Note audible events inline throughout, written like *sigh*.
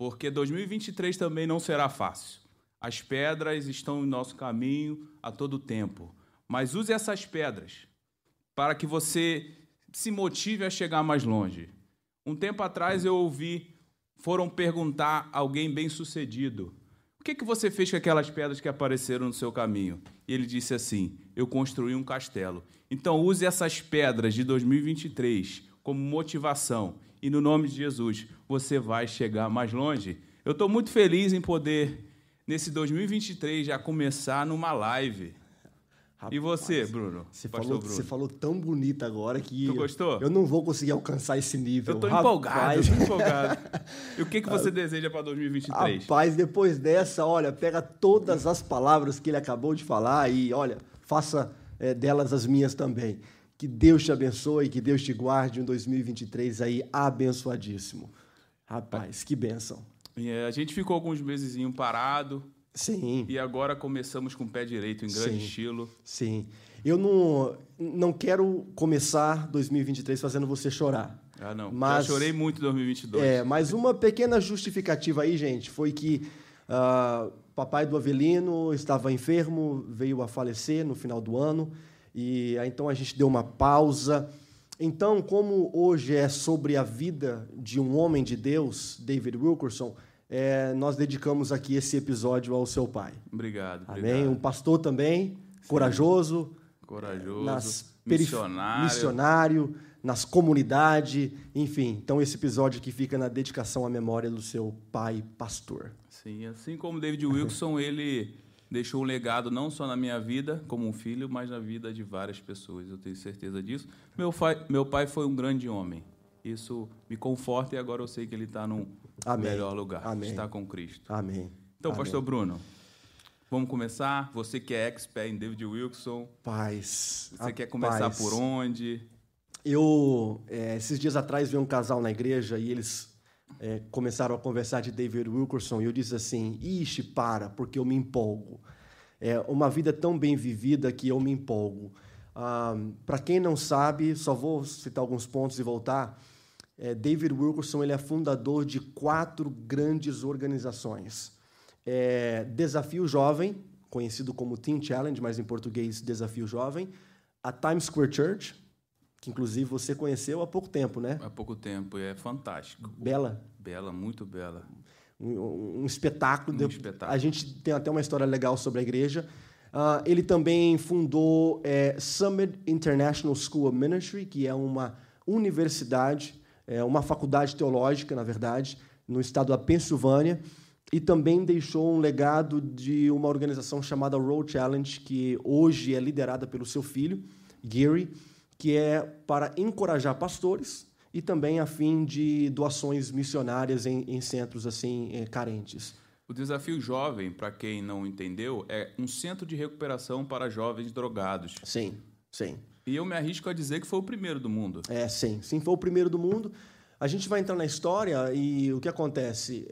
porque 2023 também não será fácil. As pedras estão em nosso caminho a todo tempo, mas use essas pedras para que você se motive a chegar mais longe. Um tempo atrás eu ouvi, foram perguntar a alguém bem-sucedido: "O que que você fez com aquelas pedras que apareceram no seu caminho?" E ele disse assim: "Eu construí um castelo." Então use essas pedras de 2023 como motivação e no nome de Jesus você vai chegar mais longe. Eu estou muito feliz em poder, nesse 2023, já começar numa live. Rapaz, e você, Bruno? Você falou, Bruno? você falou tão bonito agora que. Tu gostou? Eu não vou conseguir alcançar esse nível. Eu estou Rapaz, empolgado, eu tô empolgado. E o que, que você *laughs* deseja para 2023? Rapaz, depois dessa, olha, pega todas as palavras que ele acabou de falar e, olha, faça é, delas as minhas também. Que Deus te abençoe, que Deus te guarde um 2023 aí abençoadíssimo. Rapaz, que bênção. É, a gente ficou alguns meses parado Sim, e agora começamos com o pé direito, em grande Sim. estilo. sim. Eu não, não quero começar 2023 fazendo você chorar. Ah, não. Mas- Já chorei muito em 2022. É, mas uma pequena justificativa aí, gente, foi que ah, papai do Avelino estava enfermo, veio a falecer no final do ano, e então a gente deu uma pausa. Então, como hoje é sobre a vida de um homem de Deus, David Wilkerson, é, nós dedicamos aqui esse episódio ao seu pai. Obrigado, Amém? obrigado. Um pastor também, corajoso, Corajoso, nas missionário. missionário, nas comunidades, enfim. Então esse episódio aqui fica na dedicação à memória do seu pai pastor. Sim, assim como David Wilson, *laughs* ele deixou um legado não só na minha vida como um filho, mas na vida de várias pessoas. Eu tenho certeza disso. Meu pai, meu pai foi um grande homem. Isso me conforta e agora eu sei que ele está num Amém. melhor lugar. Amém. Está com Cristo. Amém. Então, Amém. Pastor Bruno, vamos começar. Você que é expert em David Wilson, Paz. você quer começar rapaz, por onde? Eu, é, esses dias atrás, vi um casal na igreja e eles é, começaram a conversar de David Wilkerson e eu disse assim, ixi, para, porque eu me empolgo. É uma vida tão bem vivida que eu me empolgo. Para quem não sabe, só vou citar alguns pontos e voltar. É, David Wilkerson ele é fundador de quatro grandes organizações. É, Desafio Jovem, conhecido como Teen Challenge, mas em português Desafio Jovem. A Times Square Church, que inclusive você conheceu há pouco tempo, né? Há pouco tempo, é fantástico. Bela, Bela, muito bela. um, um espetáculo. Um espetáculo. A gente tem até uma história legal sobre a igreja. Ah, ele também fundou é, Summit International School of Ministry, que é uma universidade, é uma faculdade teológica, na verdade, no estado da Pensilvânia. E também deixou um legado de uma organização chamada Road Challenge, que hoje é liderada pelo seu filho, Gary, que é para encorajar pastores e também a fim de doações missionárias em, em centros assim eh, carentes. O Desafio Jovem, para quem não entendeu, é um centro de recuperação para jovens drogados. Sim, sim. E eu me arrisco a dizer que foi o primeiro do mundo. É, sim. Sim, foi o primeiro do mundo. A gente vai entrar na história e o que acontece?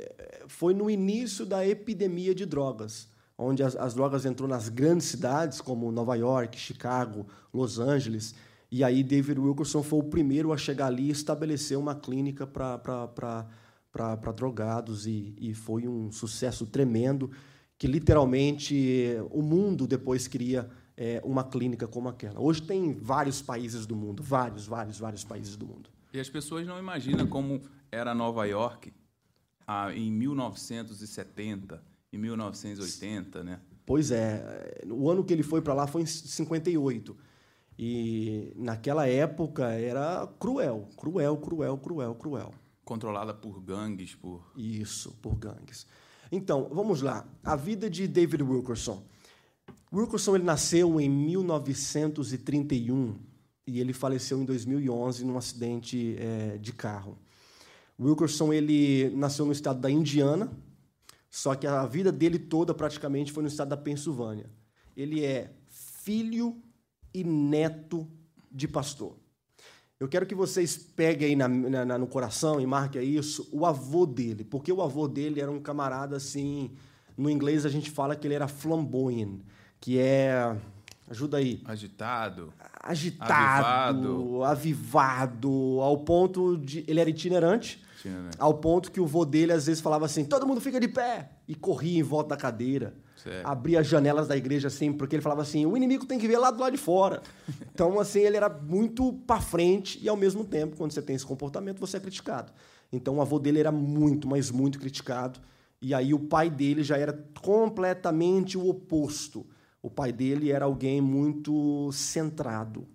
Foi no início da epidemia de drogas, onde as, as drogas entrou nas grandes cidades como Nova York, Chicago, Los Angeles. E aí David Wilkerson foi o primeiro a chegar ali e estabelecer uma clínica para drogados e, e foi um sucesso tremendo que literalmente eh, o mundo depois queria eh, uma clínica como aquela. Hoje tem vários países do mundo, vários, vários, vários países do mundo. E as pessoas não imaginam como era Nova York ah, em 1970, em 1980, né? Pois é, o ano que ele foi para lá foi em 58. E naquela época era cruel, cruel, cruel, cruel, cruel. Controlada por gangues, por... Isso, por gangues. Então, vamos lá. A vida de David Wilkerson. Wilkerson ele nasceu em 1931 e ele faleceu em 2011 num acidente eh, de carro. Wilkerson ele nasceu no estado da Indiana, só que a vida dele toda praticamente foi no estado da Pensilvânia. Ele é filho e neto de pastor. Eu quero que vocês peguem aí na- na- no coração e marquem isso o avô dele, porque o avô dele era um camarada assim. No inglês a gente fala que ele era flamboyant, que é. Ajuda aí. Agitado. Agitado, Avivado. avivado, ao ponto de. Ele era itinerante, Itinerante. ao ponto que o vô dele às vezes falava assim: todo mundo fica de pé! E corria em volta da cadeira. Certo. Abria as janelas da igreja assim, porque ele falava assim: o inimigo tem que ver lá do lado de fora. *laughs* Então, assim, ele era muito para frente e, ao mesmo tempo, quando você tem esse comportamento, você é criticado. Então, o avô dele era muito, mas muito criticado. E aí, o pai dele já era completamente o oposto. O pai dele era alguém muito centrado.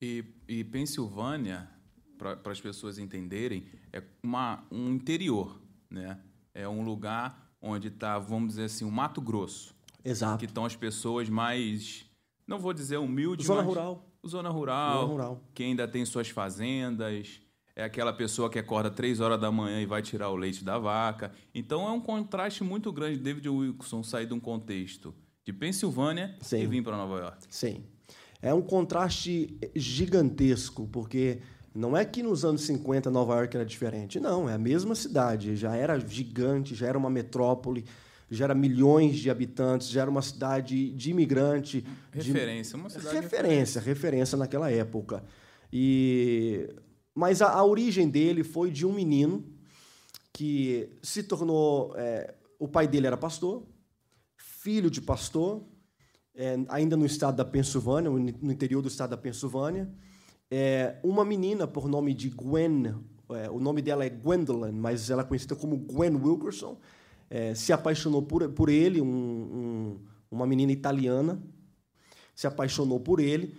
E, e Pensilvânia, para as pessoas entenderem, é uma, um interior, né? É um lugar onde está, vamos dizer assim, o Mato Grosso, Exato. que estão as pessoas mais, não vou dizer humildes, Zona mas rural. zona rural, Zona rural. que ainda tem suas fazendas, é aquela pessoa que acorda três horas da manhã e vai tirar o leite da vaca. Então é um contraste muito grande. David Wilson sair de um contexto de Pensilvânia Sim. e vir para Nova York. Sim. É um contraste gigantesco, porque não é que nos anos 50 Nova York era diferente. Não, é a mesma cidade. Já era gigante, já era uma metrópole, já era milhões de habitantes, já era uma cidade de imigrante. de- Referência, uma cidade referência, referência naquela época. E mas a, a origem dele foi de um menino que se tornou é, o pai dele era pastor, filho de pastor, é, ainda no estado da Pensilvânia, no interior do estado da Pensilvânia. É, uma menina por nome de Gwen, é, o nome dela é Gwendolyn, mas ela é conhecida como Gwen Wilkerson, é, se apaixonou por, por ele, um- um- uma menina italiana, se apaixonou por ele.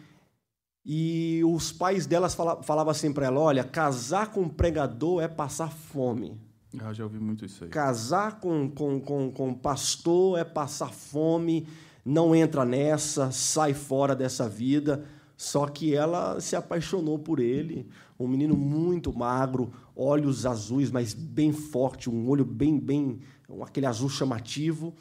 E os pais delas fala, falavam assim para ela: olha, casar com um pregador é passar fome. Eu já ouvi muito isso aí. Casar com, com, com, com pastor é passar fome, não entra nessa, sai fora dessa vida. Só que ela se apaixonou por ele, um menino muito magro, olhos azuis, mas bem forte, um olho bem, bem, aquele azul chamativo,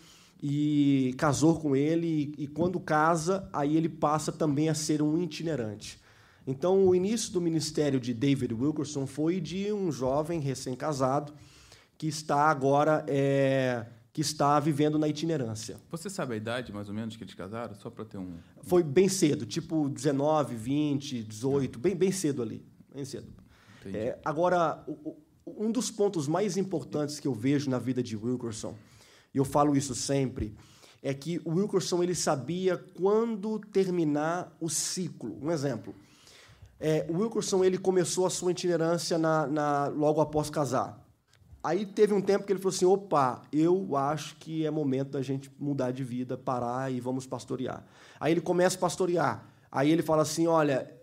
e casou com ele. E, e quando casa, aí ele passa também a ser um itinerante. Então, o início do ministério de David Wilkerson foi de um jovem recém-casado que está agora é, que está vivendo na itinerância. Você sabe a idade, mais ou menos, que eles casaram? Só para ter um... Foi bem cedo, tipo 19, 20, 18, bem, bem cedo ali. Bem cedo. É, agora, um dos pontos mais importantes que eu vejo na vida de Wilkerson, e eu falo isso sempre, é que o Wilkerson ele sabia quando terminar o ciclo. Um exemplo. É, o Wilkerson ele começou a sua itinerância na, na- logo após casar. Aí teve um tempo que ele falou assim: opa, eu acho que é momento da gente mudar de vida, parar e vamos pastorear. Aí ele começa a pastorear. Aí ele fala assim: olha,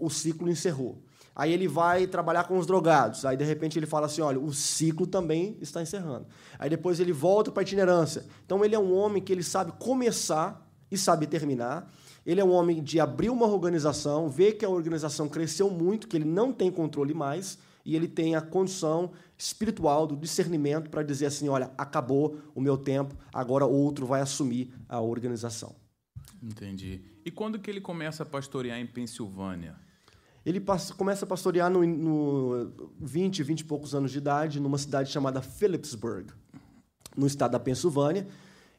o ciclo encerrou. Aí ele vai trabalhar com os drogados. Aí de repente ele fala assim: olha, o ciclo também está encerrando. Aí depois ele volta para a itinerância. Então ele é um homem que ele sabe começar e sabe terminar. Ele é um homem de abrir uma organização, ver que a organização cresceu muito, que ele não tem controle mais, e ele tem a condição espiritual do discernimento para dizer assim: olha, acabou o meu tempo, agora outro vai assumir a organização. Entendi. E quando que ele começa a pastorear em Pensilvânia? Ele passa- começa a pastorear no, no 20, 20 e poucos anos de idade, numa cidade chamada Phillipsburg, no estado da Pensilvânia.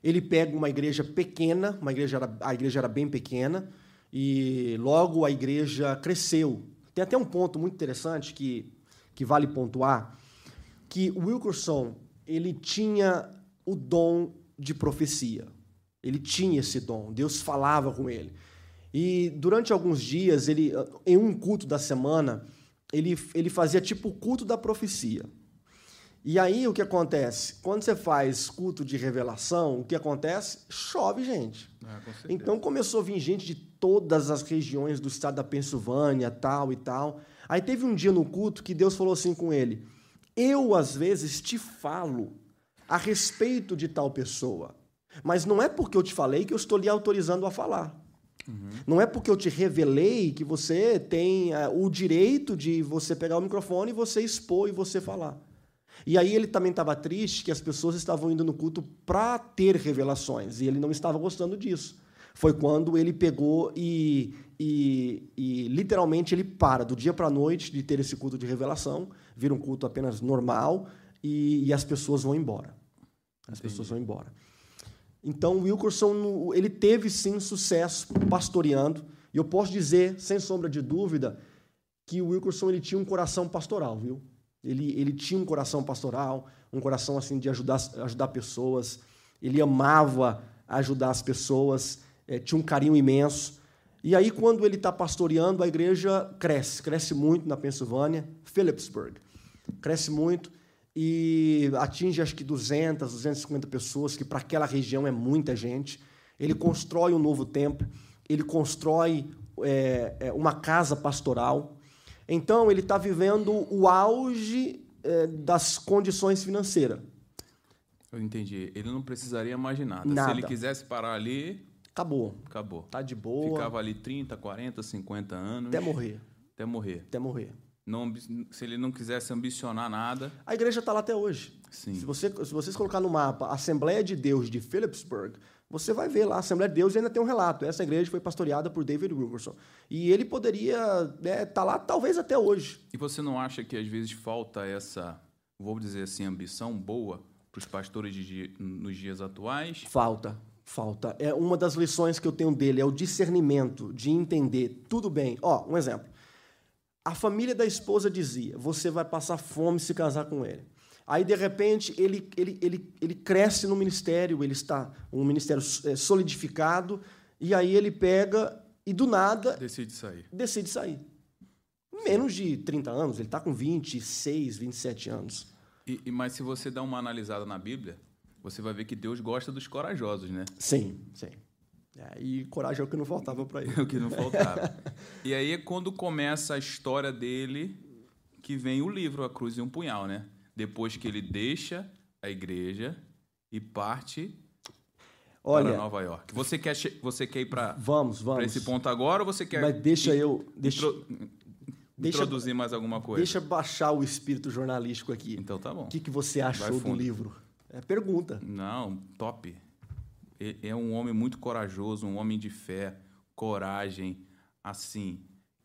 Ele pega uma igreja pequena, uma igreja era- a igreja era bem pequena, e logo a igreja cresceu. Tem até um ponto muito interessante que, que vale pontuar, que o Wilkerson ele tinha o dom de profecia. Ele tinha esse dom, Deus falava com ele. E durante alguns dias, ele, em um culto da semana, ele, ele fazia tipo o culto da profecia. E aí o que acontece? Quando você faz culto de revelação, o que acontece? Chove gente. Ah, com. Então começou a vir gente de todas as regiões do estado da Pensilvânia, tal e tal. Aí teve um dia no culto que Deus falou assim com ele: Eu às vezes te falo a respeito de tal pessoa, mas não é porque eu te falei que eu estou lhe autorizando a falar. Não é porque eu te revelei que você tem eh, o direito de você pegar o microfone e você expor e você falar. E aí ele também estava triste que as pessoas estavam indo no culto para ter revelações e ele não estava gostando disso. Foi quando ele pegou e, e, e literalmente ele para do dia para a noite de ter esse culto de revelação, vira um culto apenas normal e, e as pessoas vão embora. As Entendi. pessoas vão embora. Então, o Wilkerson, ele teve sim sucesso pastoreando. E eu posso dizer, sem sombra de dúvida, que o Wilkerson ele tinha um coração pastoral, viu? Ele, ele tinha um coração pastoral, um coração assim de ajudar, ajudar pessoas. Ele amava ajudar as pessoas, é, tinha um carinho imenso. E aí, quando ele está pastoreando, a igreja cresce, cresce muito na Pensilvânia, Phillipsburg, cresce muito e atinge acho que 200, 250 pessoas, que para aquela região é muita gente. Ele constrói um novo templo, ele constrói é, é uma casa pastoral. Então, ele está vivendo o auge é, das condições financeiras. Eu entendi. Ele não precisaria mais de nada. Nada. Se ele quisesse parar ali, Acabou. acabou. Tá de boa. Ficava ali 30, 40, 50 anos. Até morrer. Até morrer. Até morrer. Não, se ele não quisesse ambicionar nada, A igreja está lá até hoje. sim. Se, você, se vocês colocar no mapa Assembleia de Deus de Phillipsburg, você vai ver lá, Assembleia de Deus ainda tem um relato. Essa igreja foi pastoreada por David Wilkerson. E ele poderia estar tá lá talvez até hoje. E você não acha que às vezes falta essa, vou dizer assim, ambição boa para os pastores de nos dias atuais? Falta, falta. É uma das lições que eu tenho dele, é o discernimento de entender. Tudo bem. Ó, um exemplo. A família da esposa dizia: você vai passar fome se casar com ele. Aí, de repente, ele, ele, ele, ele cresce no ministério, ele está um ministério eh, solidificado, e aí ele pega e, do nada, Decide sair. decide sair. Menos de 30 anos, ele está com 26, 27 anos. E, e- mas se você dá uma analisada na Bíblia, você vai ver que Deus gosta dos corajosos, né? Sim, sim. É, e coragem é o que não faltava para ele. *laughs* É o que não faltava. *laughs* e aí é quando começa a história dele que vem o livro A Cruz e um Punhal, né? Depois que ele deixa a igreja e parte para Olha, Nova York. Você quer, você quer ir para vamos, vamos. esse ponto agora ou você quer Mas deixa eu. Deixa, intro- deixa- introduzir mais alguma coisa? deixa baixar o espírito jornalístico aqui. Então tá bom. O que, que você achou do livro? É pergunta. Não, top. E- É um homem muito corajoso, um homem de fé, coragem, assim,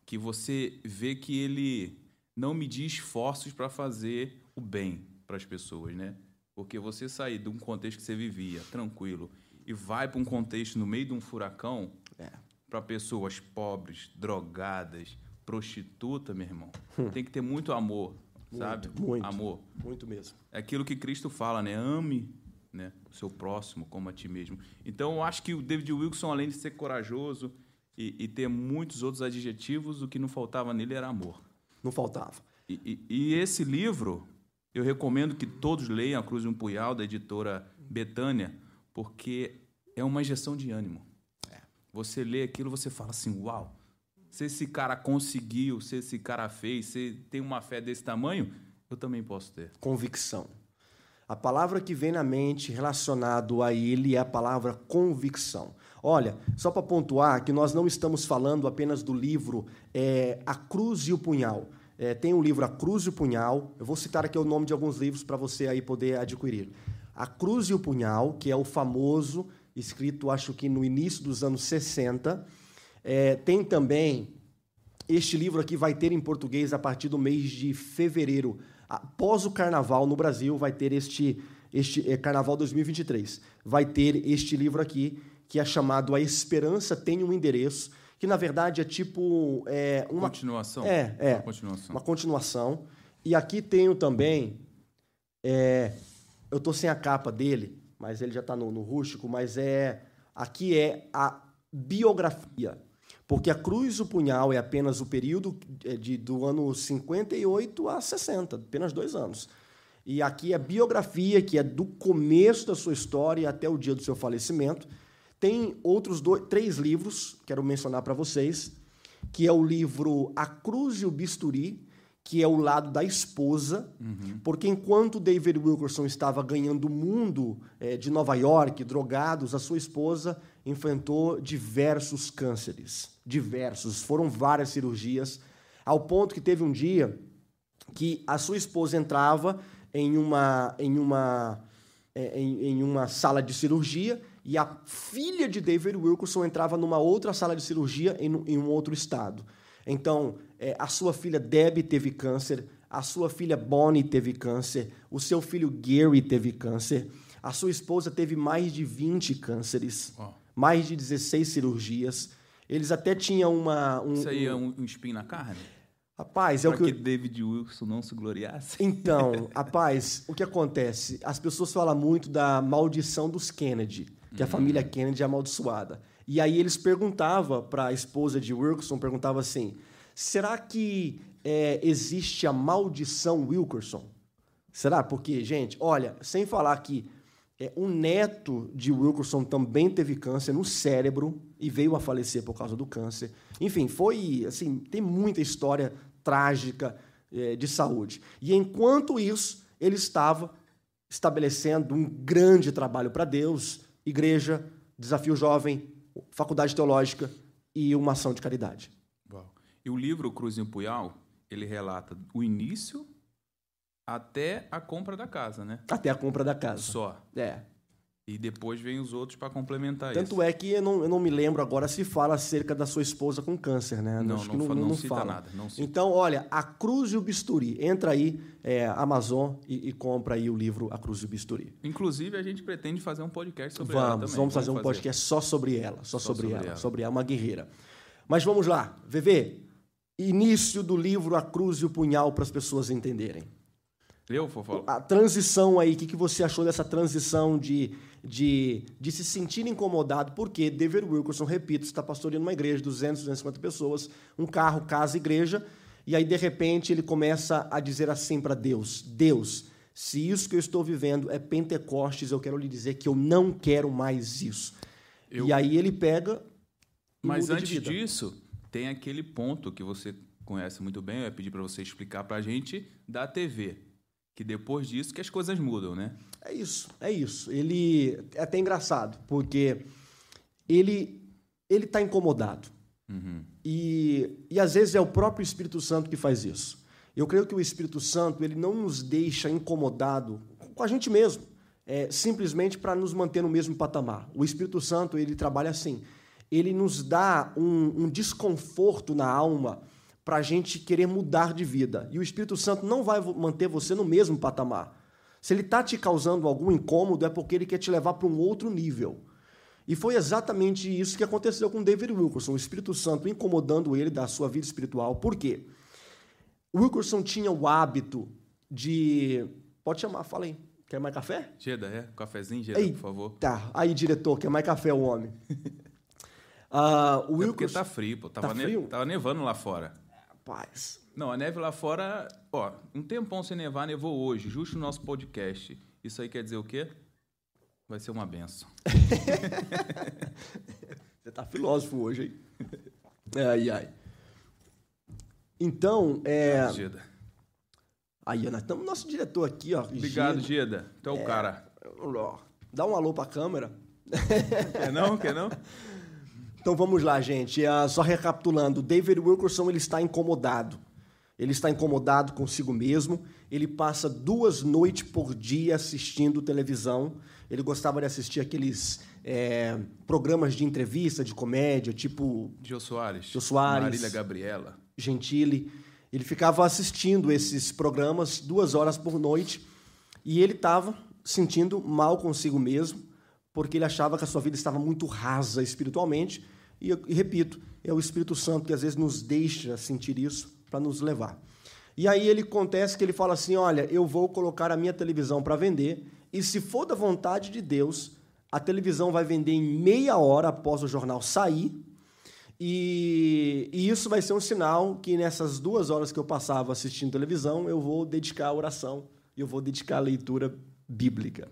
que você vê que ele não media esforços para fazer o bem para as pessoas, né? Porque você sair de um contexto que você vivia tranquilo e vai para um contexto no meio de um furacão É. para pessoas pobres, drogadas, prostituta, meu irmão. Tem que ter muito amor, sabe? muito. Amor. Muito mesmo. É aquilo que Cristo fala, né? Ame né? o seu próximo como a ti mesmo. Então, eu acho que o David Wilson, além de ser corajoso e, e ter muitos outros adjetivos, o que não faltava nele era amor. Não faltava. E, e- e esse livro, eu recomendo que todos leiam A Cruz e um Punhal, da editora Betânia, porque é uma injeção de ânimo. Você lê aquilo, você fala assim, uau, se esse cara conseguiu, se esse cara fez, se tem uma fé desse tamanho, eu também posso ter. Convicção. A palavra que vem na mente relacionado a ele é a palavra convicção. Olha, só para pontuar que nós não estamos falando apenas do livro é, A Cruz e o Punhal. É, tem um livro A Cruz e o Punhal. Eu vou citar aqui o nome de alguns livros para você aí poder adquirir. A Cruz e o Punhal, que é o famoso, escrito acho que no início dos anos 60. É, tem também este livro aqui vai ter em português a partir do mês de fevereiro. Após o carnaval no Brasil, vai ter este, este é, Carnaval 2023. Vai ter este livro aqui, que é chamado A Esperança Tem um Endereço, que na verdade é tipo é, uma, continuação? É, é. Uma continuação. uma continuação. E aqui tenho também. é, eu tô sem a capa dele, mas ele já está no, no rústico, mas é. Aqui é a biografia. Porque a cruz o punhal é apenas o período é, de, do ano 58 a 60, apenas dois anos. E aqui é a biografia, que é do começo da sua história até o dia do seu falecimento. Tem outros dois, três livros, quero mencionar para vocês, que é o livro A Cruz e o Bisturi, que é o lado da esposa, porque enquanto David Wilkerson estava ganhando o mundo eh, de Nova York, drogados, a sua esposa enfrentou diversos cânceres, diversos, foram várias cirurgias, ao ponto que teve um dia que a sua esposa entrava em uma, em uma, eh, em, em uma sala de cirurgia e a filha de David Wilkerson entrava numa outra sala de cirurgia em, em um outro estado. Então, eh, a sua filha Debbie teve câncer, a sua filha Bonnie teve câncer, o seu filho Gary teve câncer, A sua esposa teve mais de 20 cânceres, Ó, mais de 16 cirurgias. Eles até tinham uma. Um, isso aí é um, um espinho na carne? Rapaz, é o que. que David Wilson não se gloriasse? Então, *laughs* rapaz, o que acontece? As pessoas falam muito da maldição dos Kennedy, que a família Kennedy é amaldiçoada. E aí eles perguntavam para a esposa de Wilkerson, perguntava assim: será que é, existe a maldição Wilkerson? Será? Porque, gente, olha, sem falar que é, um neto de Wilkerson também teve câncer no cérebro e veio a falecer por causa do câncer. Enfim, foi assim, tem muita história trágica é, de saúde. E enquanto isso, ele estava estabelecendo um grande trabalho para Deus, igreja, desafio jovem, faculdade teológica e uma ação de caridade. Uau. E o livro Cruz em Punhal, ele relata o início até a compra da casa, né? Até a compra da casa. Só. É. E depois vem os outros para complementar Tanto isso. é que eu não, eu não me lembro agora se fala acerca da sua esposa com câncer, né? Não, Acho não, que fa- não cita nada, não cita. Então, olha, A Cruz e o Bisturi. Entra aí, é, Amazon, e, e compra aí o livro A Cruz e o Bisturi. Inclusive, a gente pretende fazer um podcast sobre ela Vamos, também. vamos fazer um podcast só sobre ela, só, Só sobre, sobre ela, ela. sobre ela, uma guerreira. Mas vamos lá, VV. Início do livro A Cruz e o Punhal para as pessoas entenderem. Eu, Fofó? A transição aí, o que, que você achou dessa transição de, de, de se sentir incomodado? Porque David Wilkerson, repito, está pastoreando uma igreja de 200, 250 pessoas, um carro, casa, igreja, e aí de repente ele começa a dizer assim para Deus: Deus, se isso que eu estou vivendo é Pentecostes, eu quero lhe dizer que eu não quero mais isso. Eu- E aí ele pega. Mas antes disso, tem aquele ponto que você conhece muito bem, eu ia pedir para você explicar para a gente da TV. Que depois disso que as coisas mudam, né? É isso, é isso. Ele é até engraçado, porque ele ele está incomodado. Uhum. E, e às vezes é o próprio Espírito Santo que faz isso. Eu creio que o Espírito Santo ele não nos deixa incomodado com a gente mesmo, é, simplesmente para nos manter no mesmo patamar. O Espírito Santo ele trabalha assim. Ele nos dá um, um desconforto na alma para a gente querer mudar de vida. E o Espírito Santo não vai manter você no mesmo patamar. Se ele está te causando algum incômodo, é porque ele quer te levar para um outro nível. E foi exatamente isso que aconteceu com David Wilkerson, o Espírito Santo incomodando ele da sua vida espiritual. Por quê? Wilkerson tinha o hábito de. Pode chamar, fala aí. Quer mais café? Geda, é? Cafezinho, Geda, por favor. Tá. Aí, diretor, quer mais café, o homem? *laughs* Ah, o É porque Wilkerson. tá frio, pô. Tava, Tá ne- frio? tava nevando lá fora. Rapaz. Não, a neve lá fora, ó, um tempão sem nevar, nevou hoje, justo no nosso podcast. Isso aí quer dizer o quê? Vai ser uma benção. *laughs* Você tá filósofo hoje, hein? *laughs* Ai, ai. Então, é. Geda. Aí, nós estamos nosso diretor aqui, ó. Obrigado, Gê- Geda. Tu é o cara. Dá um alô pra câmera. Quer não? Quer não? *laughs* Então vamos lá, gente. Ah, só recapitulando, David Wilkerson ele está incomodado. Ele está incomodado consigo mesmo. Ele passa duas noites por dia assistindo televisão. Ele gostava de assistir aqueles é, programas de entrevista, de comédia, tipo Gil Soares. Gil Soares. Marília Gabriela. Gentili. Ele ficava assistindo esses programas duas horas por noite e ele estava sentindo mal consigo mesmo, porque ele achava que a sua vida estava muito rasa espiritualmente. E, e repito, é o Espírito Santo que às vezes nos deixa sentir isso para nos levar. E aí ele acontece que ele fala assim: olha, eu vou colocar a minha televisão para vender, e se for da vontade de Deus, a televisão vai vender em meia hora após o jornal sair. E, e isso vai ser um sinal que nessas duas horas que eu passava assistindo televisão, eu vou dedicar a oração e eu vou dedicar a leitura bíblica.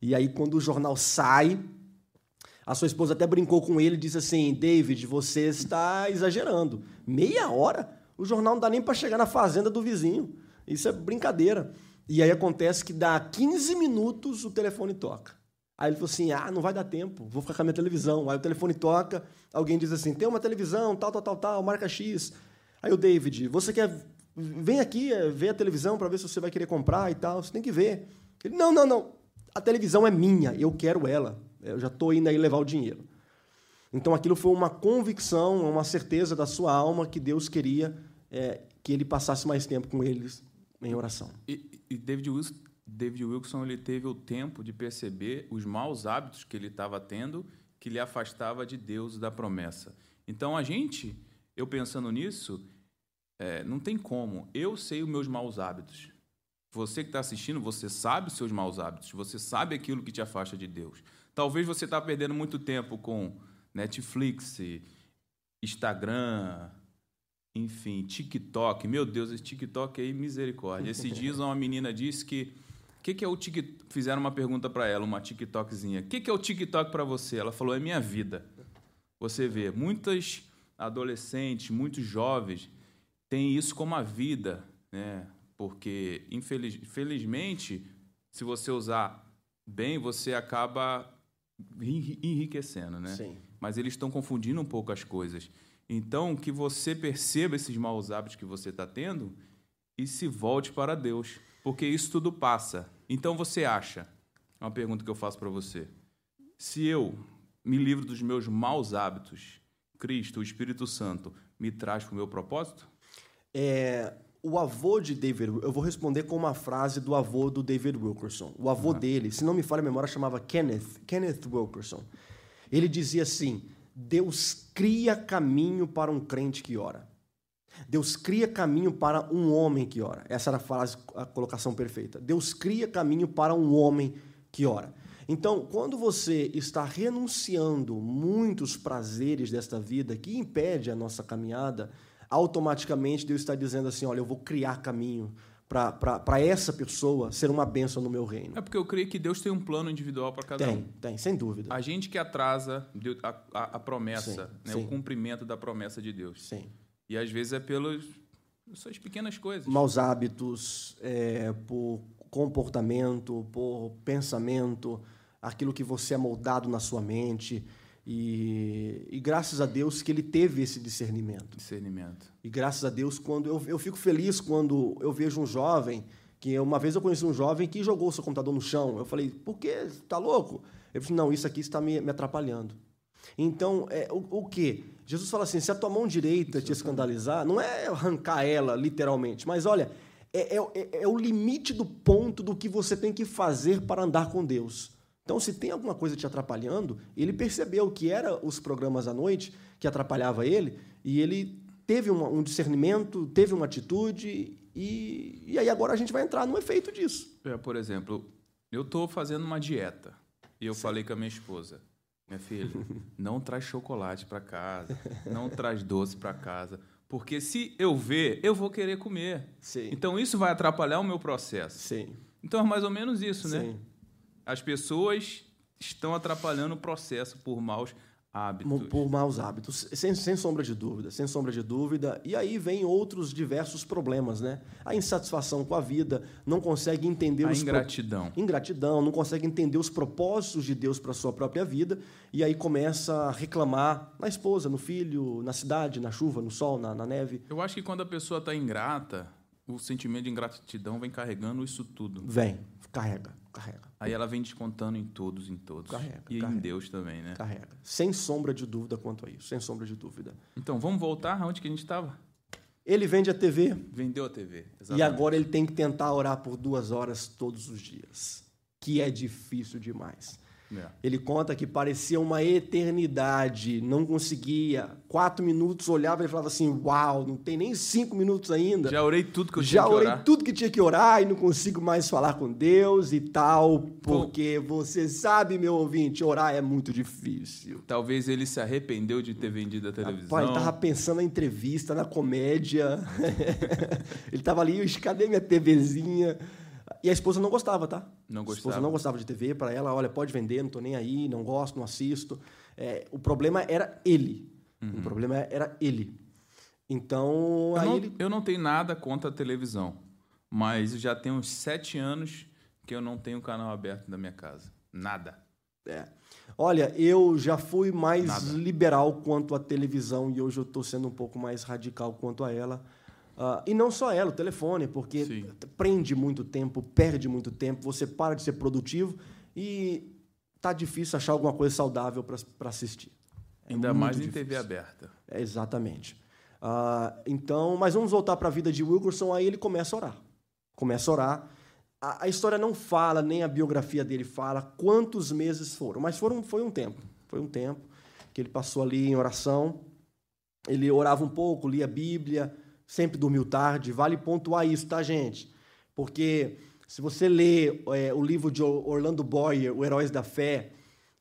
E aí, quando o jornal sai, a sua esposa até brincou com ele e disse assim: David, você está exagerando. Meia hora? O jornal não dá nem para chegar na fazenda do vizinho. Isso é brincadeira. E aí acontece que dá 15 minutos o telefone toca. Aí ele falou assim: ah, não vai dar tempo, vou ficar com a minha televisão. Aí o telefone toca, alguém diz assim: tem uma televisão, tal, tal, tal, tal, marca X. Aí o David, você quer. Vem aqui eh, ver a televisão para ver se você vai querer comprar e tal. Você tem que ver. Ele, não, não, não. A televisão é minha, eu quero ela. Eu já estou indo aí levar o dinheiro. Então aquilo foi uma convicção, uma certeza da sua alma que Deus queria eh, que ele passasse mais tempo com eles em oração. E, e David Wilson David Wilson ele teve o tempo de perceber os maus hábitos que ele estava tendo que lhe afastava de Deus e da promessa. Então a gente, eu pensando nisso, é, não tem como. Eu sei os meus maus hábitos. Você que está assistindo, você sabe os seus maus hábitos. Você sabe aquilo que te afasta de Deus. Talvez você está perdendo muito tempo com Netflix, Instagram, enfim, TikTok. Meu Deus, esse TikTok aí, misericórdia. Esses *laughs* dias uma menina disse que que, que é o TikTok? Fizeram uma pergunta para ela, uma TikTokzinha. O que, que é o TikTok para você? Ela falou: é minha vida. Você vê, muitas adolescentes, muitos jovens têm isso como a vida, né? Porque, infeliz, infelizmente, se você usar bem, você acaba enriquecendo, né? Sim. Mas eles estão confundindo um pouco as coisas. Então, que você perceba esses maus hábitos que você está tendo e se volte para Deus, porque isso tudo passa. Então você acha, é uma pergunta que eu faço para você, se eu me livro dos meus maus hábitos, Cristo, o Espírito Santo, me traz para o meu propósito? É, o avô de David, eu vou responder com uma frase do avô do David Wilkerson. O avô uhum. dele, se não me falha a memória, chamava Kenneth, Kenneth Wilkerson. Ele dizia assim: Deus cria caminho para um crente que ora. Deus cria caminho para um homem que ora. Essa era a frase, a colocação perfeita. Deus cria caminho para um homem que ora. Então, quando você está renunciando muitos prazeres desta vida que impede a nossa caminhada, automaticamente Deus está dizendo assim: olha, eu vou criar caminho para essa pessoa ser uma bênção no meu reino. É porque eu creio que Deus tem um plano individual para cada tem, um. Tem, tem, sem dúvida. A gente que atrasa a, a, a promessa, sim, né, sim. o cumprimento da promessa de Deus. Sim. E às vezes é pelas essas pequenas coisas. Maus hábitos, é, por comportamento, por pensamento, aquilo que você é moldado na sua mente. E, e, graças a Deus que ele teve esse discernimento. Discernimento. E graças a Deus, quando eu, eu fico feliz quando eu vejo um jovem, que uma vez eu conheci um jovem que jogou o seu computador no chão. Eu falei, por quê? Está louco? Ele disse, não, isso aqui está me, me atrapalhando. Então, é, o, o quê? Jesus fala assim: se a tua mão direita te escandalizar, não é arrancar ela, literalmente, mas olha, é, é, é, é, o limite do ponto do que você tem que fazer para andar com Deus. Então, se tem alguma coisa te atrapalhando, ele percebeu que era os programas à noite que atrapalhava ele, e ele teve um, discernimento, teve uma atitude, e, e aí agora a gente vai entrar no efeito disso. É, por exemplo, eu estou fazendo uma dieta, e eu Sim. falei com a minha esposa, minha filha, *laughs* não traz chocolate para casa, não traz doce para casa, porque se eu ver, eu vou querer comer. Sim. Então isso vai atrapalhar o meu processo. Sim. Então é mais ou menos isso, né? As pessoas estão atrapalhando o processo por maus hábitos. Por maus hábitos, sem, sem sombra de dúvida, sem sombra de dúvida. E aí vem outros diversos problemas, né? A insatisfação com a vida, não consegue entender a os ingratidão. Pro... Ingratidão, não consegue entender os propósitos de Deus para a sua própria vida, e aí começa a reclamar na esposa, no filho, na cidade, na chuva, no sol, na, na neve. Eu acho que quando a pessoa está ingrata, o sentimento de ingratidão vem carregando isso tudo. Vem, carrega, carrega. Aí ela vem descontando em todos, em todos. Carrega, e carrega. em Deus também, né? Carrega. Sem sombra de dúvida quanto a isso, sem sombra de dúvida. Então, vamos voltar aonde que a gente estava? Ele vende a TV. Vendeu a TV, exatamente. E agora ele tem que tentar orar por duas horas todos os dias, que é difícil demais. É. Ele conta que parecia uma eternidade, não conseguia. Quatro minutos olhava e falava assim: Uau, não tem nem cinco minutos ainda. Já orei tudo que eu Já tinha que orei orar. tudo que tinha que orar e não consigo mais falar com Deus e tal, porque Pô. você sabe, meu ouvinte, orar é muito difícil. Talvez ele se arrependeu de ter vendido a televisão. Rapaz, ele estava pensando na entrevista, na comédia. *laughs* ele estava ali, cadê minha TVzinha? E a esposa não gostava, tá? Não gostava. A esposa não gostava de TV. Para ela, olha, pode vender, não estou nem aí, não gosto, não assisto. É, o problema era ele. Uhum. O problema era ele. Então, eu aí não, ele... eu não tenho nada contra a televisão, mas já tem uns sete anos que eu não tenho canal aberto na minha casa. Nada. É. Olha, eu já fui mais nada. liberal quanto à televisão e hoje eu estou sendo um pouco mais radical quanto a ela. Uh, e não só ela, o telefone, porque Sim. prende muito tempo, perde muito tempo, você para de ser produtivo e tá difícil achar alguma coisa saudável para assistir. É Ainda mais difícil. em TV aberta. É, exatamente. Uh, então, mas vamos voltar para a vida de Wilkerson, aí ele começa a orar. Começa a orar a, a, história não fala, nem a biografia dele fala quantos meses foram, mas foram, foi um tempo. Foi um tempo que ele passou ali em oração. Ele orava um pouco, lia a Bíblia, sempre dormiu tarde. Vale pontuar isso, tá, gente? Porque se você lê é, o livro de Orlando Boyer, O Heróis da Fé,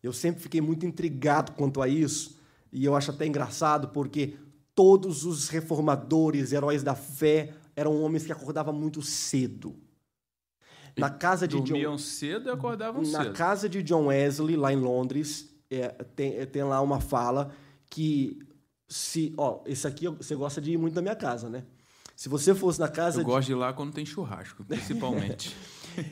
eu sempre fiquei muito intrigado quanto a isso. E eu acho até engraçado, porque todos os reformadores, heróis da fé, eram homens que acordavam muito cedo. Na casa de Dormiam John, cedo e acordavam na cedo. Na casa de John Wesley, lá em Londres, é, tem, tem lá uma fala que se, ó, esse aqui você gosta de ir muito na minha casa, né? Se você fosse na casa. Eu de... gosto de ir lá quando tem churrasco, *laughs* principalmente.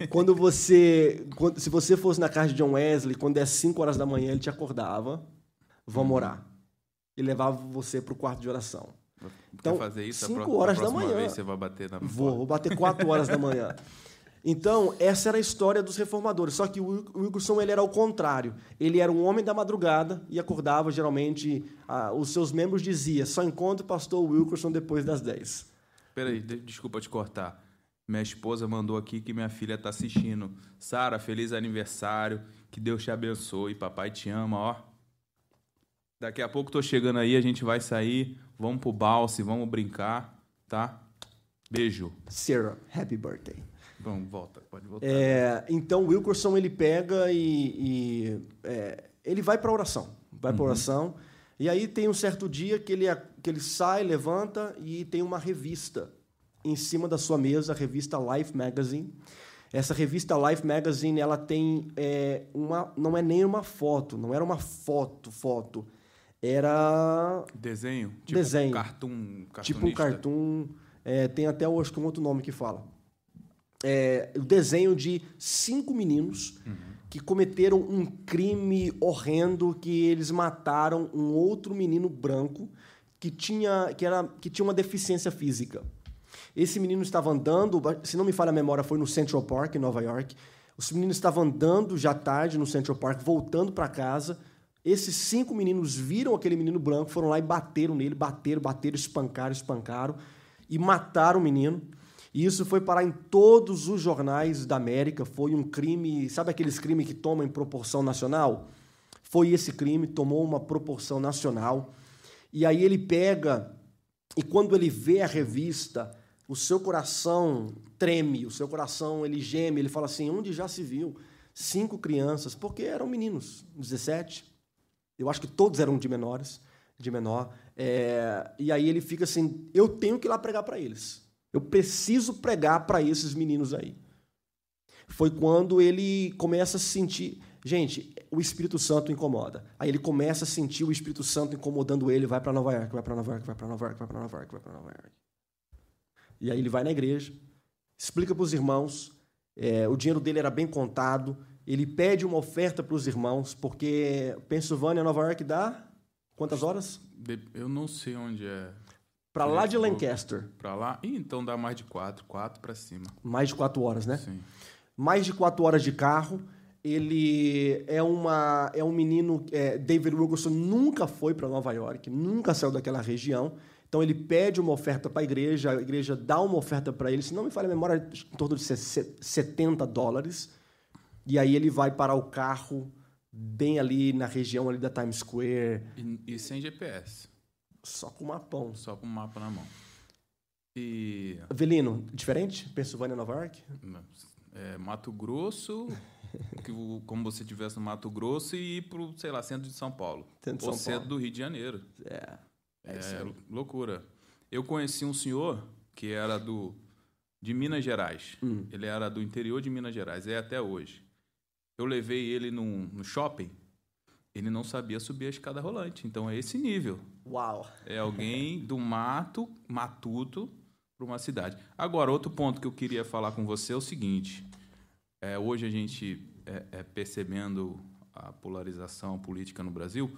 quando você. Quando, se você fosse na casa de John Wesley, quando é 5 horas da manhã, ele te acordava. Vamos uhum. orar. E levava você para o quarto de oração. Então, fazer isso 5 horas da manhã. Vez você vai bater na Vou, vou bater 4 horas da manhã. *laughs* Então, essa era a história dos reformadores. Só que o Wilkerson ele era o contrário. Ele era um homem da madrugada e acordava, geralmente, ah, os seus membros diziam, só encontro o pastor Wilkerson depois das 10. Peraí, desculpa te cortar. Minha esposa mandou aqui que minha filha está assistindo. Sara, feliz aniversário. Que Deus te abençoe. Papai te ama, ó. Daqui a pouco tô chegando aí, a gente vai sair. Vamos pro balse, vamos brincar, tá? Beijo. Sarah, happy birthday. Vamos, volta, pode voltar. É, então, o Wilkerson, ele pega e, e é, ele vai para oração. Vai uhum. para oração. E aí tem um certo dia que ele, que ele sai, levanta e tem uma revista em cima da sua mesa, a revista Life Magazine. Essa revista Life Magazine, ela tem é, uma... Não é nem uma foto, não era uma foto, foto. Era... Desenho? Tipo Desenho. Um cartoon, tipo um cartoon. É, tem até, acho que um outro nome que fala é, o desenho de cinco meninos uhum. que cometeram um crime horrendo que eles mataram um outro menino branco que tinha, que era, que tinha uma deficiência física. Esse menino estava andando, se não me falha a memória, foi no Central Park, em Nova York. Os meninos estavam andando já tarde no Central Park, voltando para casa. Esses cinco meninos viram aquele menino branco, foram lá e bateram nele, bateram, bateram, espancaram, espancaram e mataram o menino. E isso foi parar em todos os jornais da América. Foi um crime, sabe aqueles crimes que tomam em proporção nacional? Foi esse crime, tomou uma proporção nacional. E aí ele pega, e quando ele vê a revista, o seu coração treme, o seu coração ele geme, ele fala assim: onde já se viu cinco crianças? Porque eram meninos, 17. Eu acho que todos eram de menores, de menor. É, e aí ele fica assim: eu tenho que ir lá pregar para eles. Eu preciso pregar para esses meninos aí. Foi quando ele começa a sentir. Gente, o Espírito Santo incomoda. Aí ele começa a sentir o Espírito Santo incomodando ele, vai para Nova York, vai para Nova York, vai para Nova York, vai para Nova York, vai para Nova York. E aí ele vai na igreja, explica para os irmãos, é, o dinheiro dele era bem contado, ele pede uma oferta para os irmãos, porque Pensilvânia, Nova York dá quantas horas? Eu não sei onde é. Para lá de Lancaster. Para lá? Ih, então dá mais de quatro, quatro para cima. Mais de quatro horas, né? Sim. Mais de quatro horas de carro. Ele é, uma, é um menino. É, David Wilkerson nunca foi para Nova York, nunca saiu daquela região. Então ele pede uma oferta para a igreja, a igreja dá uma oferta para ele, se não me falha a memória, em torno de 70 dólares. E aí ele vai parar o carro bem ali na região ali da Times Square. E, e sem GPS. Só com o mapão. Só com o mapa na mão. E. Avelino, diferente? Pensilvânia, Nova York? É, Mato Grosso, que, como você tivesse no Mato Grosso e ir pro, sei lá, centro de São Paulo. Centro ou São centro Paulo. do Rio de Janeiro. É. É, é loucura. Eu conheci um senhor que era do de Minas Gerais. Hum. Ele era do interior de Minas Gerais, é até hoje. Eu levei ele num, no shopping ele não sabia subir a escada rolante. Então é esse nível. Uau! É alguém do mato, matuto, para uma cidade. Agora, outro ponto que eu queria falar com você é o seguinte: é, hoje a gente é, é percebendo a polarização política no Brasil,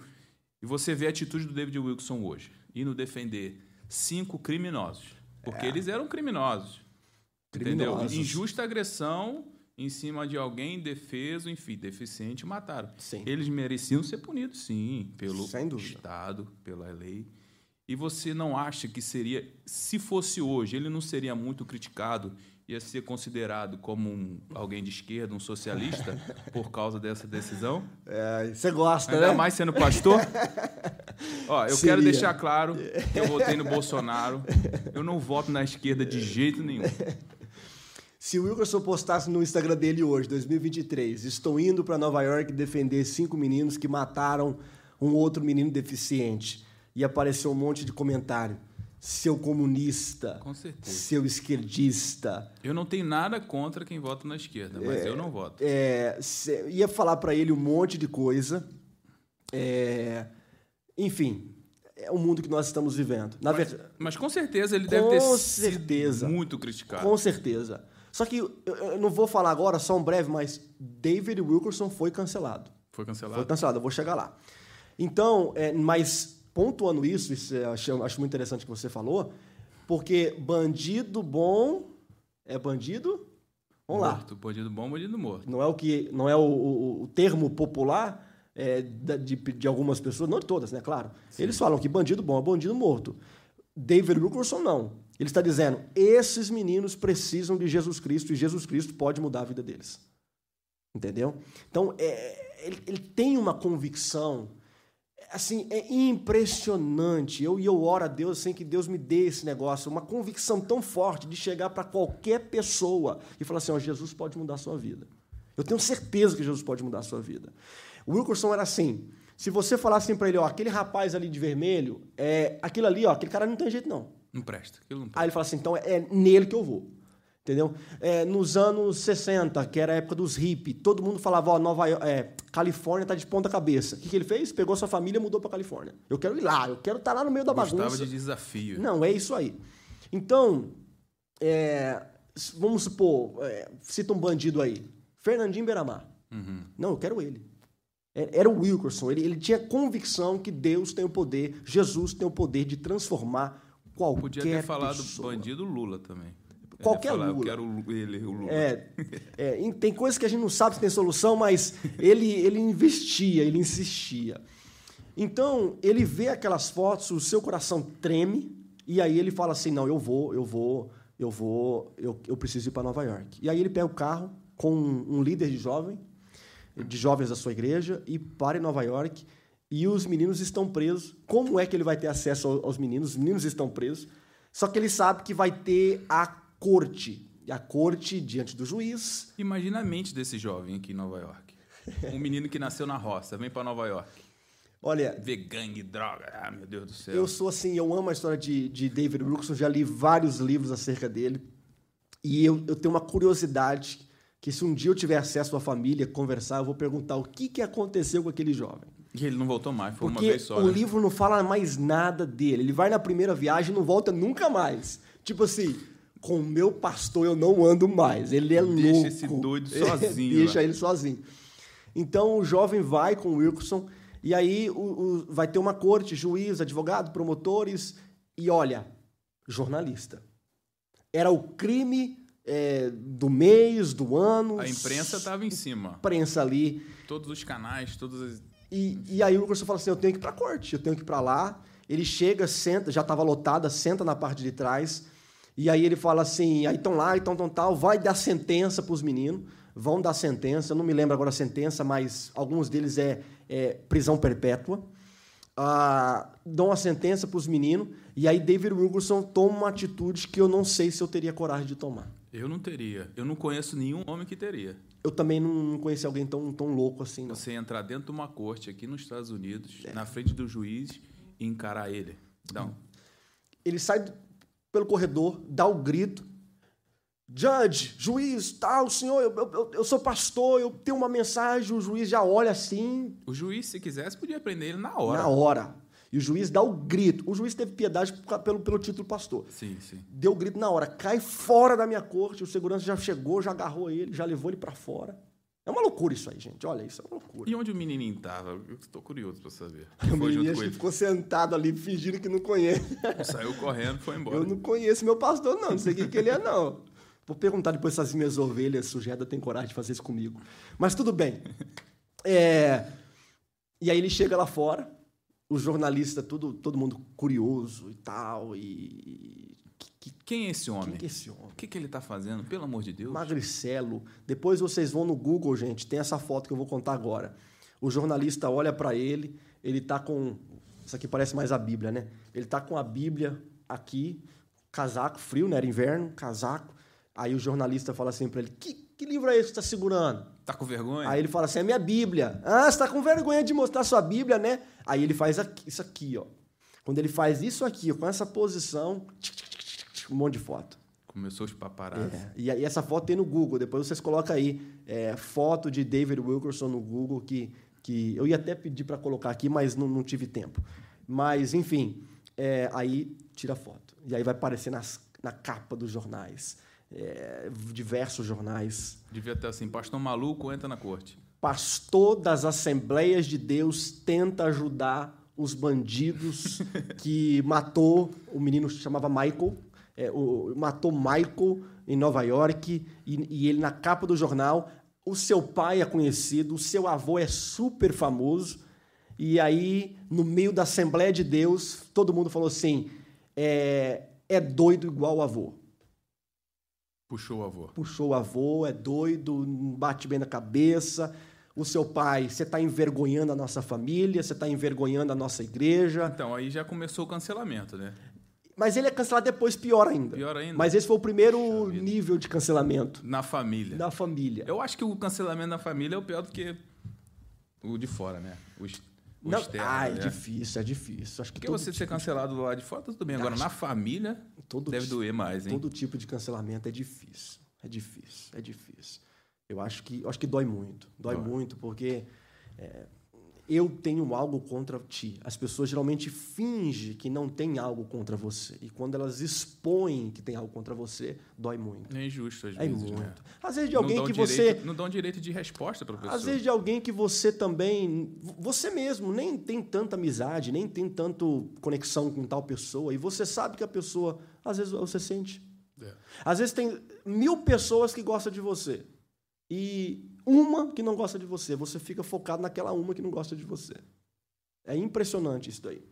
e você vê a atitude do David Wilson hoje, indo defender cinco criminosos. Porque é. eles eram criminosos. criminosos. Entendeu? Injusta agressão em cima de alguém indefeso, enfim, deficiente, mataram. Sim. Eles mereciam ser punidos, sim, pelo Estado, pela lei. E você não acha que seria, se fosse hoje, ele não seria muito criticado ia ser considerado como um, alguém de esquerda, um socialista, *laughs* por causa dessa decisão. É, você gosta, Ainda né? mais sendo pastor. *laughs* Ó, eu Seria. quero deixar claro que eu votei no Bolsonaro. *laughs* Eu não voto na esquerda de jeito nenhum. Se o Wilkerson postasse no Instagram dele hoje, 2023, estou indo para Nova York defender cinco meninos que mataram um outro menino deficiente, e apareceu um monte de comentário. Seu comunista, Com certeza. seu esquerdista. Eu não tenho nada contra quem vota na esquerda, mas eu não voto. É, ia falar para ele um monte de coisa. É, enfim, é o mundo que nós estamos vivendo. Na verdade. Mas com certeza ele Com deve ter certeza. sido muito criticado. Com certeza. Só que eu, eu não vou falar agora, só um breve, mas David Wilkerson foi cancelado. Foi cancelado? Foi cancelado, eu vou chegar lá. Então, é, mas pontuando isso, isso acho, acho muito interessante que você falou, porque bandido bom é bandido. Vamos lá. Morto. Bandido bom, bandido morto. Não é o que não é o, o- o termo popular é, de, de algumas pessoas, não de todas, né? Claro. Eles falam que bandido bom é bandido morto. David Wilkerson não. Ele está dizendo: esses meninos precisam de Jesus Cristo e Jesus Cristo pode mudar a vida deles. Entendeu? Então, é, ele, ele tem uma convicção. Assim, é impressionante. Eu, e eu oro a Deus sem que Deus me dê esse negócio, uma convicção tão forte de chegar para qualquer pessoa e falar assim: ó, Jesus pode mudar a sua vida. Eu tenho certeza que Jesus pode mudar a sua vida. O Wilkerson era assim. Se você falasse assim para ele, ó, aquele rapaz ali de vermelho, é, aquilo ali, ó, aquele cara não tem jeito não. Não presta. Aquilo não presta. Aí ele fala assim, então é nele que eu vou. Entendeu? É, nos anos 60, que era a época dos hippies, todo mundo falava, ó, Nova York, é, Califórnia tá de ponta cabeça. O que, que ele fez? Pegou sua família e mudou para Califórnia. Eu quero ir lá, eu quero estar lá no meio da Gostava bagunça. de desafio. Não, é isso aí. Então, é, vamos supor, é, cita um bandido aí, Fernandinho Beiramar. Uhum. Não, eu quero ele. É- Era o Wilkerson. Ele, ele tinha convicção que Deus tem o poder, Jesus tem o poder de transformar qualquer Podia ter falado pessoa. bandido Lula também. Qualquer falar, Lula. Eu quero ele, o Lula. É, é, tem coisas que a gente não sabe se tem solução, mas ele, ele investia, ele insistia. Então, ele vê aquelas fotos, o seu coração treme, e aí ele fala assim: não, eu vou, eu vou, eu vou, eu, eu preciso ir para Nova York. E aí ele pega o carro com um, um líder de jovem, de jovens da sua igreja, e para em Nova York. E os meninos estão presos. Como é que ele vai ter acesso ao- aos meninos? Os meninos estão presos. Só que ele sabe que vai ter a corte. E a corte diante do juiz. Imagina a mente desse jovem aqui em Nova York. Um menino que nasceu na roça, vem pra Nova York. Olha, Vê gangue, droga. Ah, meu Deus do céu. eu sou assim, eu amo a história de, de David Wilkerson, já li vários livros acerca dele. E eu, eu tenho uma curiosidade que se um dia eu tiver acesso à família, conversar, eu vou perguntar o que, que aconteceu com aquele jovem. E ele não voltou mais, foi uma Porque vez só. o né? livro não fala mais nada dele. Ele vai na primeira viagem e não volta nunca mais. Tipo assim, com o meu pastor eu não ando mais. Ele é Deixa louco. esse doido *laughs* sozinho Deixa lá. ele sozinho. Então o jovem vai com o Wilkerson e aí o, o- vai ter uma corte, juiz, advogado, promotores e olha, jornalista. Era o crime é, do mês, do ano. A imprensa tava em cima. Imprensa ali. Todos os canais, todas as. E, e aí o Wilkerson fala assim: eu tenho que ir pra corte, eu tenho que ir pra lá. Ele chega, senta, já estava lotada, senta na parte de trás. E aí ele fala assim: aí estão lá, então, então, tal, vai dar sentença pros meninos, vão dar sentença. Eu não me lembro agora a sentença, mas alguns deles é, é prisão perpétua. Ah, dão a sentença pros meninos. E aí David Wilkerson toma uma atitude que eu não sei se eu teria coragem de tomar. Eu não teria. Eu não conheço nenhum homem que teria. Eu também não conheci alguém tão, tão louco assim, não. Você entrar dentro de uma corte aqui nos Estados Unidos, É. na frente do juiz e encarar ele. Não. Ele sai pelo corredor, dá o grito. Judge, juiz, tal, senhor, eu, eu- eu, sou pastor, eu tenho uma mensagem, o juiz já olha assim, O juiz, se quisesse, podia prender ele na hora. na hora. E o juiz dá o grito. O juiz teve piedade pelo, pelo título pastor. Sim, sim. Deu o grito na hora, cai fora da minha corte, o segurança já chegou, já agarrou ele, já levou ele para fora. É uma loucura isso aí, gente. Olha, isso é uma loucura. E onde o menininho tava? Eu estou curioso para saber. O Foi acho que ele. ficou sentado ali, fingindo que não conhece. Saiu correndo, foi embora. Eu não conheço meu pastor, não. Não sei quem que ele é, não. Vou perguntar depois se as minhas ovelhas sujetas têm coragem de fazer isso comigo. Mas tudo bem. *laughs* É, E aí ele chega lá fora, os jornalistas, tudo, todo mundo curioso e tal, e... Que, Que, quem é esse homem? Quem que é esse homem? O que, que ele está fazendo? Pelo amor de Deus. Magricelo. Depois vocês vão no Google, gente, tem essa foto que eu vou contar agora. O jornalista olha para ele, ele tá com. Isso aqui parece mais a Bíblia, né? Ele tá com a Bíblia aqui, casaco, frio, né? Era inverno, casaco. Aí o jornalista fala assim para ele: que, que livro é esse que você está segurando? Tá com vergonha? Aí ele fala assim: é minha Bíblia. Ah, você está com vergonha de mostrar sua Bíblia, né? Aí ele faz aqui, isso aqui, ó. Quando ele faz isso aqui, com essa posição, um monte de foto. Começou os paparazzi. É, e, e essa foto tem no Google. Depois vocês colocam aí é, foto de David Wilkerson no Google, que, que eu ia até pedir para colocar aqui, mas não, não tive tempo. Mas, enfim, é, aí tira a foto. E aí vai aparecer nas, na capa dos jornais. É, diversos jornais. Devia ter assim, pastor maluco entra na corte. Pastor das Assembleias de Deus tenta ajudar os bandidos *laughs* que matou o menino se chamava Michael, é, o, matou Michael em Nova York e, e, ele na capa do jornal. O seu pai é conhecido, o seu avô é super famoso. E aí, no meio da Assembleia de Deus, todo mundo falou assim: é, é doido igual o avô. Puxou o avô. Puxou o avô, é doido, bate bem na cabeça. O seu pai, você está envergonhando a nossa família, você está envergonhando a nossa igreja. Então, aí já começou o cancelamento, né? Mas ele é cancelado depois, pior ainda. Pior ainda. Mas esse foi o primeiro nível de cancelamento. Na família. Na família. Eu acho que o cancelamento na família é o pior do que o de fora, né? O, o Não, externo. ah, é né? difícil, é difícil. Acho que Porque você tipo ser cancelado do lado de fora, tá tudo bem. Agora, na família, todo deve doer mais, hein? Todo tipo de cancelamento é difícil. É difícil, é difícil. Eu acho que, eu acho que dói muito. Dói, Dói. muito porque é, eu tenho algo contra ti. As pessoas geralmente fingem que não tem algo contra você. E quando elas expõem que tem algo contra você, dói muito. É injusto, às É vezes, muito. né? Às vezes de alguém que direito- você Não dão direito de resposta para pessoa. Às vezes de alguém que você também, você mesmo nem tem tanta amizade, nem tem tanto conexão com tal pessoa, e você sabe que a pessoa, às vezes você sente. É. Às vezes tem mil pessoas que gostam de você e uma que não gosta de você. Você fica focado naquela uma que não gosta de você. É impressionante isso daí.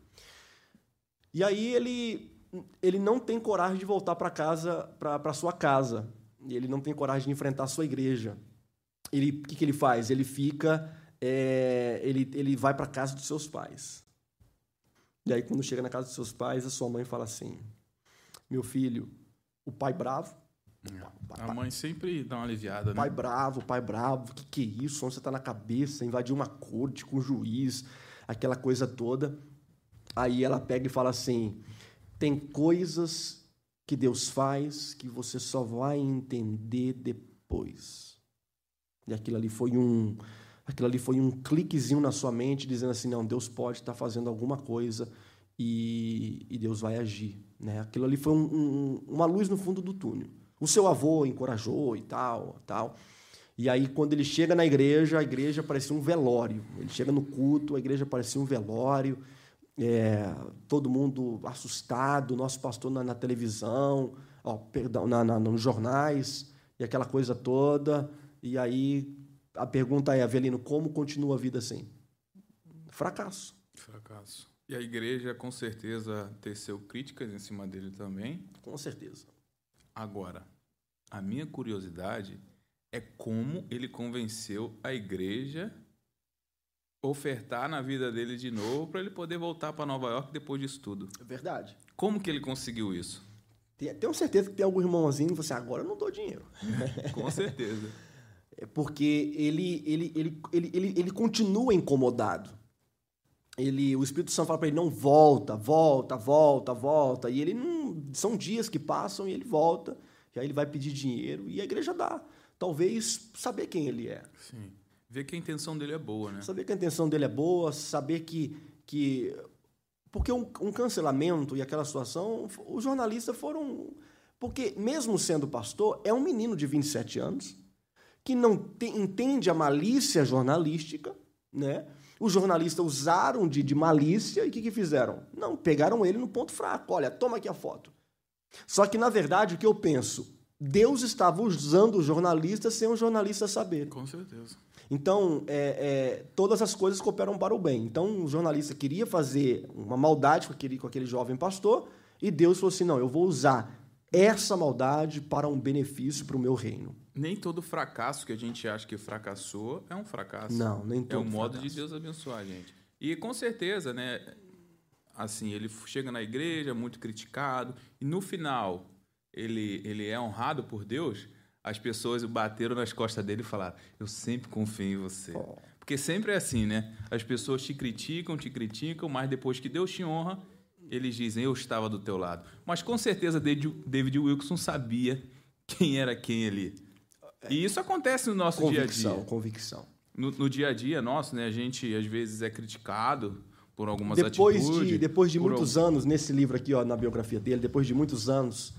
E aí ele, ele não tem coragem de voltar para casa, para sua casa. Ele não tem coragem de enfrentar a sua igreja. Ele, o que, que ele faz? Ele fica, é, ele, ele vai para casa dos seus pais. E aí quando chega na casa dos seus pais, a sua mãe fala assim: meu filho, o pai bravo, A mãe sempre dá uma aliviada, né? Pai bravo, pai bravo, o que, que é isso? Onde você está na cabeça? Invadir uma corte com um juiz, aquela coisa toda. Aí ela pega e fala assim: tem coisas que Deus faz que você só vai entender depois. E aquilo ali foi um, aquilo ali foi um cliquezinho na sua mente dizendo assim: não, Deus pode estar fazendo alguma coisa e, e Deus vai agir. Né? Aquilo ali foi um- um- uma luz no fundo do túnel. O seu avô encorajou e tal, tal. E aí, quando ele chega na igreja, a igreja parecia um velório. Ele chega no culto, a igreja parecia um velório. É, todo mundo assustado, nosso pastor na, na televisão, ó, perdão, na, na- nos jornais, e aquela coisa toda. E aí, a pergunta é, Avelino, como continua a vida assim? Fracasso. Fracasso. E a igreja, com certeza, teceu críticas em cima dele também. Com certeza. Agora, a minha curiosidade é como ele convenceu a igreja a ofertar na vida dele de novo para ele poder voltar para Nova York depois disso tudo. É verdade. Como que ele conseguiu isso? Tenho certeza que tem algum irmãozinho que você agora eu não dou dinheiro. *laughs* Com certeza. É porque ele, ele, ele, ele, ele, ele continua incomodado. Ele, o Espírito Santo fala para ele, não volta, volta, volta, volta. E ele não. São dias que passam e ele volta. E aí ele vai pedir dinheiro e a igreja dá. Talvez saber quem ele é. Sim. Ver que a intenção dele é boa, né? Saber que a intenção dele é boa, saber que. que porque um, um cancelamento e aquela situação, os jornalistas foram. Porque, mesmo sendo pastor, é um menino de 27 anos que não te- entende a malícia jornalística, né? Os jornalistas usaram de, de malícia e o que, que fizeram? Não, pegaram ele no ponto fraco. Olha, toma aqui a foto. Só que, na verdade, o que eu penso? Deus estava usando os jornalistas sem os jornalistas saberem. Com certeza. Então, é, é, todas as coisas cooperam para o bem. Então, o jornalista queria fazer uma maldade com aquele, com aquele jovem pastor e Deus falou assim: não, eu vou usar essa maldade para um benefício para o meu reino. Nem todo fracasso que a gente acha que fracassou é um fracasso. Não, nem todo É um modo fracasso. de Deus abençoar a gente. E com certeza, né? Assim, ele chega na igreja muito criticado e no final ele, ele é honrado por Deus. As pessoas bateram nas costas dele e falaram: Eu sempre confio em você. Oh. Porque sempre é assim, né? As pessoas te criticam, te criticam, mas depois que Deus te honra, eles dizem: Eu estava do teu lado. Mas com certeza David David Wilson sabia quem era quem ali. E isso acontece no nosso dia a Convicção, dia. convicção. No, no dia a dia nosso, né? A gente às vezes é criticado por algumas Depois atitudes. de, depois de muitos algum- anos, nesse livro aqui, ó, na biografia dele, depois de muitos anos,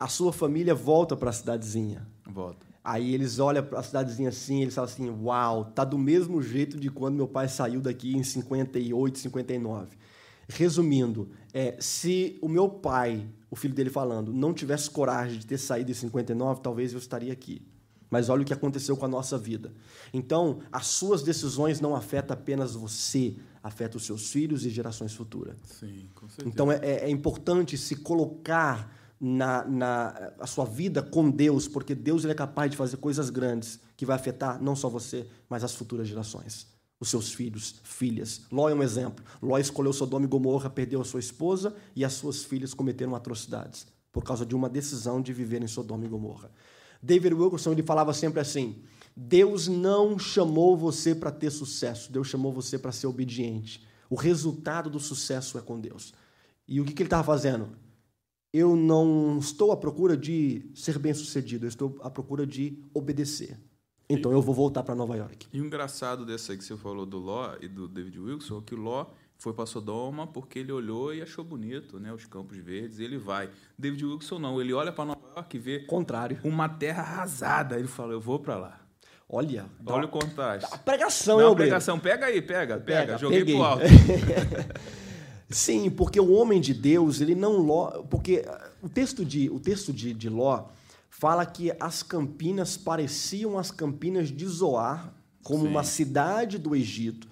a sua família volta para a cidadezinha. Volta. Aí eles olham para a cidadezinha assim, eles falam assim: Uau, tá do mesmo jeito de quando meu pai saiu daqui em 58, 59. Resumindo, é, se o meu pai, o filho dele falando, não tivesse coragem de ter saído em 59, talvez eu estaria aqui. Mas olha o que aconteceu com a nossa vida. Então, as suas decisões não afetam apenas você, afetam os seus filhos e gerações futuras. Sim, com certeza. Então é, é- é importante se colocar na, na a sua vida com Deus, porque Deus ele é capaz de fazer coisas grandes que vai afetar não só você, mas as futuras gerações, os seus filhos, filhas. Ló é um exemplo. Ló escolheu Sodoma e Gomorra, perdeu a sua esposa e as suas filhas cometeram atrocidades por causa de uma decisão de viver em Sodoma e Gomorra. David Wilkerson ele falava sempre assim: Deus não chamou você para ter sucesso, Deus chamou você para ser obediente. O resultado do sucesso é com Deus. E o que, que ele estava fazendo? Eu não estou à procura de ser bem sucedido, eu estou à procura de obedecer. Então eu vou voltar para Nova York. E o engraçado dessa aí que você falou do Ló e do David Wilson é que o Ló foi para Sodoma porque ele olhou e achou bonito, né, os campos verdes, e ele vai. David Wilson não, ele olha para Nova York e vê Contrário. uma terra arrasada, ele fala: "Eu vou para lá". Olha, Olha o contraste. a pregação, uma obreiro? pregação, pega aí, pega, pega, Pega, joguei peguei. pro alto. *laughs* Sim, porque o homem de Deus, ele não Ló, porque ah, o texto de o texto de, de Ló fala que as campinas pareciam as campinas de Zoar, como Sim. uma cidade do Egito,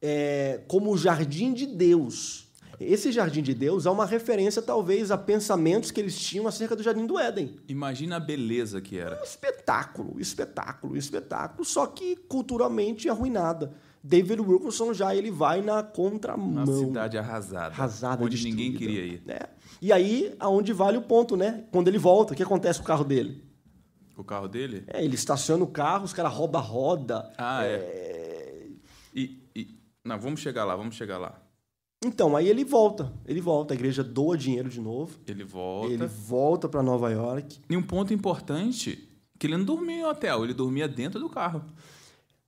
é, como o jardim de Deus. Esse jardim de Deus é uma referência talvez a pensamentos que eles tinham acerca do jardim do Éden. Imagina a beleza que era. Um espetáculo, espetáculo, espetáculo, só que culturalmente arruinada. David Wilkerson já ele vai na contramão. Uma cidade arrasada, Arrasada, onde ninguém destruída. queria ir. É. E aí, aonde vale o ponto, né? Quando ele volta, o que acontece com o carro dele? O carro dele? É, ele estaciona o carro, os caras roubam a roda. Ah, é. E, e- não, vamos chegar lá, vamos chegar lá. Então, aí ele volta. Ele volta, a igreja doa dinheiro de novo. Ele volta. Ele volta para Nova York. E um ponto importante, que ele não dormia em hotel, ele dormia dentro do carro.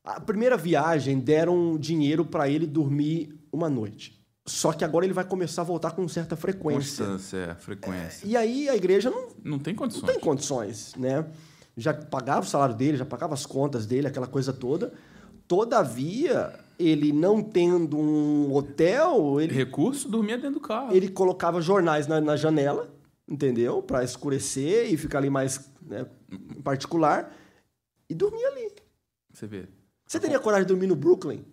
A primeira viagem deram dinheiro para ele dormir uma noite. Só que agora ele vai começar a voltar com certa frequência. Constância, é, frequência. E aí a igreja não, Não tem não condições. tem condições, né? Já pagava o salário dele, já pagava as contas dele, aquela coisa toda. Todavia, ele não tendo um hotel, ele, Recurso, dormia dentro do carro. ele colocava jornais na, na janela, entendeu? Para escurecer e ficar ali mais né, em particular. E dormia ali. Você vê. Você teria coragem de dormir no Brooklyn?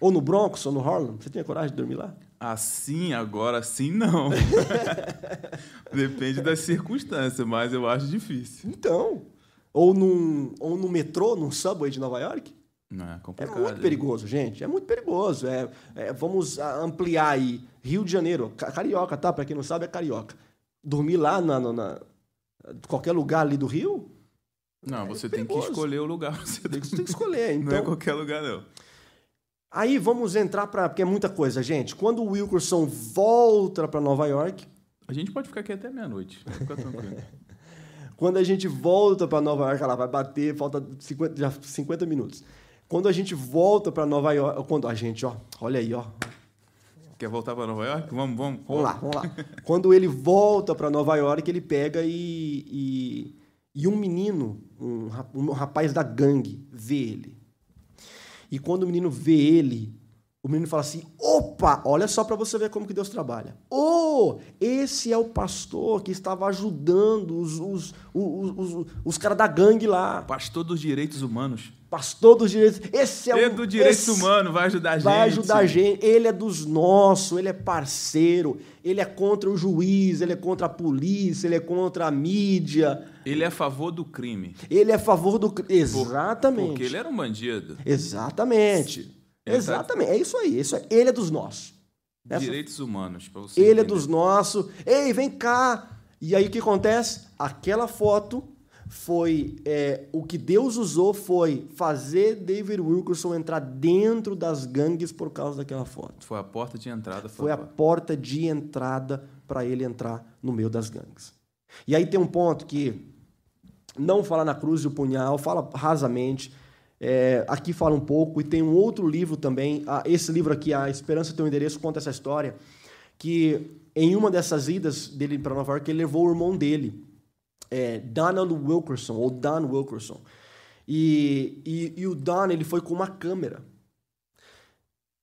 Ou no Bronx, ou no Harlem? Você teria coragem de dormir lá? Assim, agora sim, não. *laughs* Depende das circunstâncias, mas eu acho difícil. Então. Ou num, ou no metrô, num subway de Nova York? Não, é É muito perigoso, gente. É muito perigoso. É, é, vamos ampliar aí. Rio de Janeiro, Ca- carioca, tá? Para quem não sabe, é carioca. Dormir lá na, na- na- qualquer lugar ali do Rio, Não, você É tem que escolher o lugar. Você você tem que escolher. *laughs* Não é Então, qualquer lugar, não. aí vamos entrar para porque é muita coisa, gente. Quando o Wilkerson volta para Nova York, A gente pode ficar aqui até meia-noite. Fica tranquilo. *laughs* Quando a gente volta para Nova York, ela vai bater, falta 50, já 50 minutos. Quando a gente volta para Nova York, quando a gente, ó, olha aí, ó, Quer voltar para Nova York? Vamos, vamos. vamos lá, vamos lá. Quando ele volta para Nova York, ele pega e, e, e um menino, um, um rapaz da gangue, vê ele. E quando o menino vê ele, o menino fala assim: Opa, olha só para você ver como que Deus trabalha. Oh, esse é o pastor que estava ajudando os, os, os, os, os caras da gangue lá. Pastor dos direitos humanos. Pastor dos direitos. Esse é Ele o do direitos humanos vai ajudar a gente. Vai ajudar a gente. Ele é dos nossos, ele é parceiro, ele é contra o juiz, ele é contra a polícia, ele é contra a mídia. Ele é a favor do crime. Ele é a favor do. cri- Exatamente. Porque ele era um bandido. Exatamente. Exatamente. É isso aí. Isso aí. Ele é dos nossos. Essa- Direitos humanos, para você. Ele é entender. dos nossos. Ei, vem cá. E aí o que acontece? Aquela foto foi é, o que Deus usou foi fazer David Wilkerson entrar dentro das gangues por causa daquela foto. Foi a porta de entrada. Foi a porta de entrada para ele entrar no meio das gangues. E aí tem um ponto que não fala na cruz e o punhal, fala rasamente. É, aqui fala um pouco, e tem um outro livro também. ah, esse livro aqui, A Esperança Tem um Endereço, conta essa história. Que em uma dessas idas dele para Nova York, ele levou o irmão dele, é, Donald Wilkerson, ou Don Wilkerson. E, e, e o Don ele foi com uma câmera.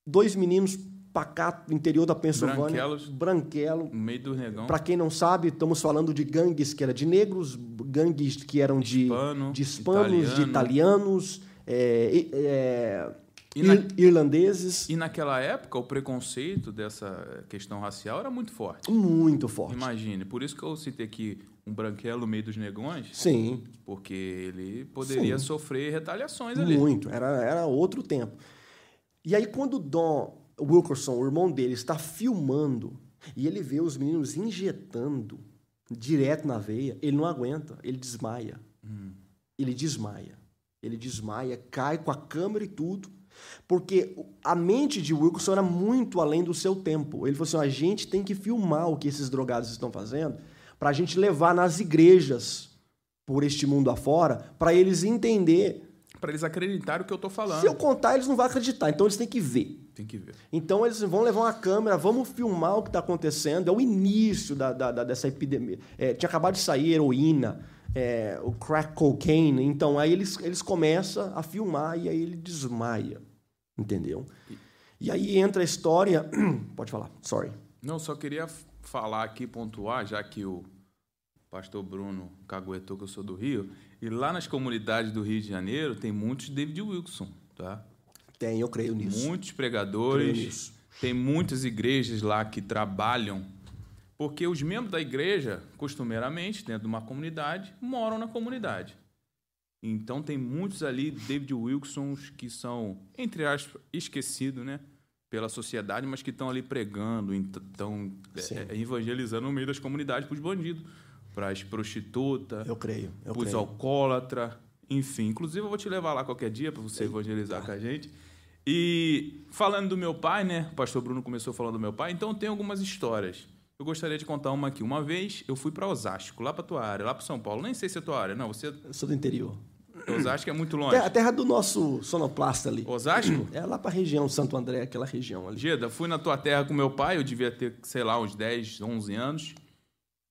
Dois meninos pacato interior da Pensilvânia. Branquelos. Branquelo. No meio do negão. Para quem não sabe, estamos falando de gangues que eram de negros, gangues que eram de, Hispano, de hispanos, de italiano. italianos, é, e- é, E na- ir- irlandeses. E naquela época, o preconceito dessa questão racial era muito forte. Muito forte. Imagine. Por isso que eu citei aqui um branquelo no meio dos negões, Sim, porque ele poderia Sim. sofrer retaliações ali. muito. Era, era outro tempo. E aí, quando o Don Wilkerson, o irmão dele, está filmando e ele vê os meninos injetando direto na veia, ele não aguenta, ele desmaia. Ele desmaia. Ele desmaia, cai com a câmera e tudo. Porque a mente de Wilkerson era muito além do seu tempo. Ele falou assim: "Ó, a gente tem que filmar o que esses drogados estão fazendo para a gente levar nas igrejas por este mundo afora, para eles entender. Para eles acreditarem o que eu tô falando. Se eu contar, eles não vão acreditar, então eles têm que ver. Tem que ver. Então eles vão levar uma câmera, vamos filmar o que está acontecendo. É o início da, da- da- dessa epidemia. É, tinha acabado de sair heroína, é, o crack cocaine. Então aí eles, eles começam a filmar e aí ele desmaia. Entendeu? E aí entra a história. *clears throat* Pode falar, sorry. Não, só queria falar aqui, pontuar, já que o pastor Bruno caguetou que eu sou do Rio, e lá nas comunidades do Rio de Janeiro tem muitos David Wilson, tá? Tem, eu creio nisso. Muitos pregadores, nisso. tem muitas igrejas lá que trabalham, porque os membros da igreja, costumeiramente, dentro de uma comunidade, moram na comunidade. Então tem muitos ali David Wilsons que são, entre aspas, esquecidos, né? Pela sociedade, mas que estão ali pregando, estão Sim. evangelizando no meio das comunidades para os bandidos, para as prostitutas, Eu creio. Eu para os alcoólatras, enfim. Inclusive, eu vou te levar lá qualquer dia para você evangelizar com a gente. E falando do meu pai, né? O pastor Bruno começou falando do meu pai, então tem algumas histórias. Eu gostaria de contar uma aqui. Uma vez eu fui para Osasco, lá para tua área, lá para São Paulo. Nem sei se é tua área, não. Você Eu sou do interior. Osasco é muito longe. A terra do nosso sonoplasta ali. Osasco? É lá para a região Santo André, aquela região ali. Geda, fui na tua terra com meu pai, eu devia ter, sei lá, uns 10, 11 anos.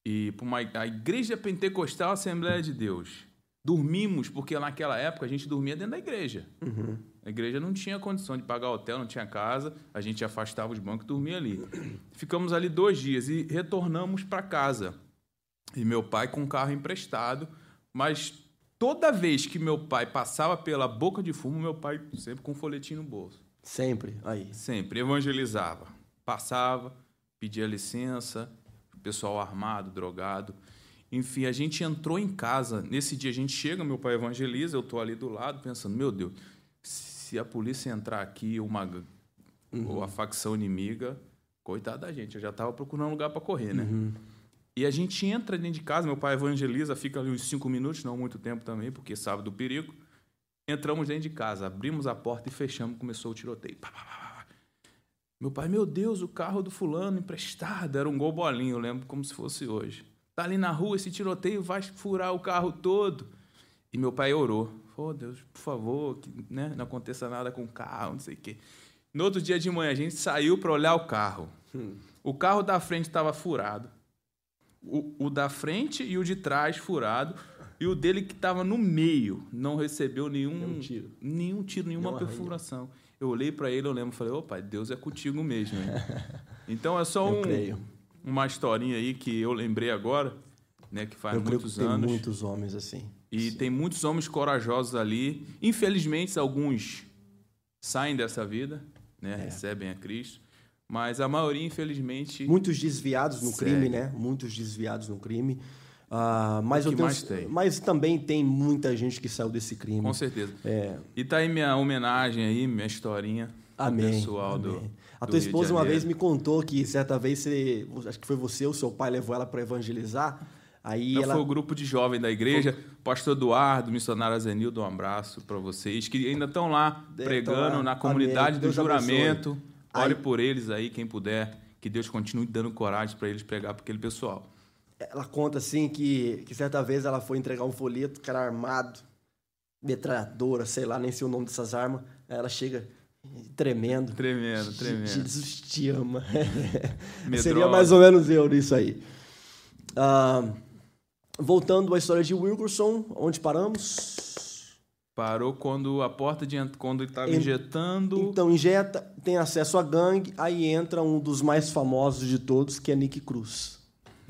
E para uma a igreja pentecostal Assembleia de Deus. Dormimos, porque naquela época a gente dormia dentro da igreja. A igreja não tinha condição de pagar hotel, não tinha casa, a gente afastava os bancos e dormia ali. Ficamos ali dois dias e retornamos para casa. E meu pai com um carro emprestado, mas toda vez que meu pai passava pela boca de fumo, meu pai sempre com um folhetim no bolso. Sempre aí. Sempre evangelizava. Passava, pedia licença, o pessoal armado, drogado. Enfim, a gente entrou em casa. Nesse dia a gente chega, meu pai evangeliza, eu tô ali do lado pensando, meu Deus, se a polícia entrar aqui uma g- ou a facção inimiga, coitado da gente, eu já tava procurando um lugar para correr, né? E a gente entra dentro de casa, meu pai evangeliza, fica ali uns cinco minutos, não muito tempo também, porque sabe do perigo. Entramos dentro de casa, abrimos a porta e fechamos, começou o tiroteio. Pá, pá, pá. Meu pai, meu Deus, o carro do fulano emprestado, era um gol bolinho, eu lembro como se fosse hoje. Tá ali na rua, esse tiroteio vai furar o carro todo. E meu pai orou. "Oh, Deus, por favor, que né, não aconteça nada com o carro, não sei o quê. No outro dia de manhã, a gente saiu para olhar o carro. O carro da frente estava furado. O, o da frente e o de trás furado. E o dele que estava no meio não recebeu nenhum, Nenhum tiro. nenhum tiro, nenhuma Nenhuma perfuração. Eu olhei para ele, eu lembro, falei, ô pai, Deus é contigo mesmo. Hein? *laughs* então é só um, uma historinha aí que eu lembrei agora, né, que faz Eu creio muitos que tem anos. muitos homens assim. E tem muitos homens corajosos ali. Infelizmente, alguns saem dessa vida, né? É. Recebem a Cristo. Mas a maioria, infelizmente, Muitos desviados no Segue. crime, né? Muitos desviados no crime. Ah, mas, eu tenho, tem? mas também tem muita gente que saiu desse crime. com certeza. É, E tá aí minha homenagem aí, minha historinha amém. pessoal do. amém. A do tua Rio esposa uma vez me contou que certa vez você, acho que foi você ou seu pai levou ela para evangelizar. Aí Então, ela Foi o grupo de jovens da igreja, pastor Eduardo, missionário Zenildo, um abraço para vocês, que ainda estão lá É, pregando lá. na comunidade Amém. do Deus abençoe. juramento. Ore Aí- por eles aí, quem puder. Que Deus continue dando coragem para eles pregar para aquele pessoal. ela conta assim que, que certa vez ela foi entregar um folheto, cara armado, metralhadora, sei lá, nem sei o nome dessas armas. Aí ela chega tremendo. Tremendo, tremendo. Jesus te ama. *laughs* Seria mais ou menos eu nisso aí. Ah, voltando à história de Wilkerson, onde paramos? Parou quando a porta de quando ele estava injetando. Então, injeta, tem acesso à gangue, aí entra um dos mais famosos de todos, que é Nick Cruz.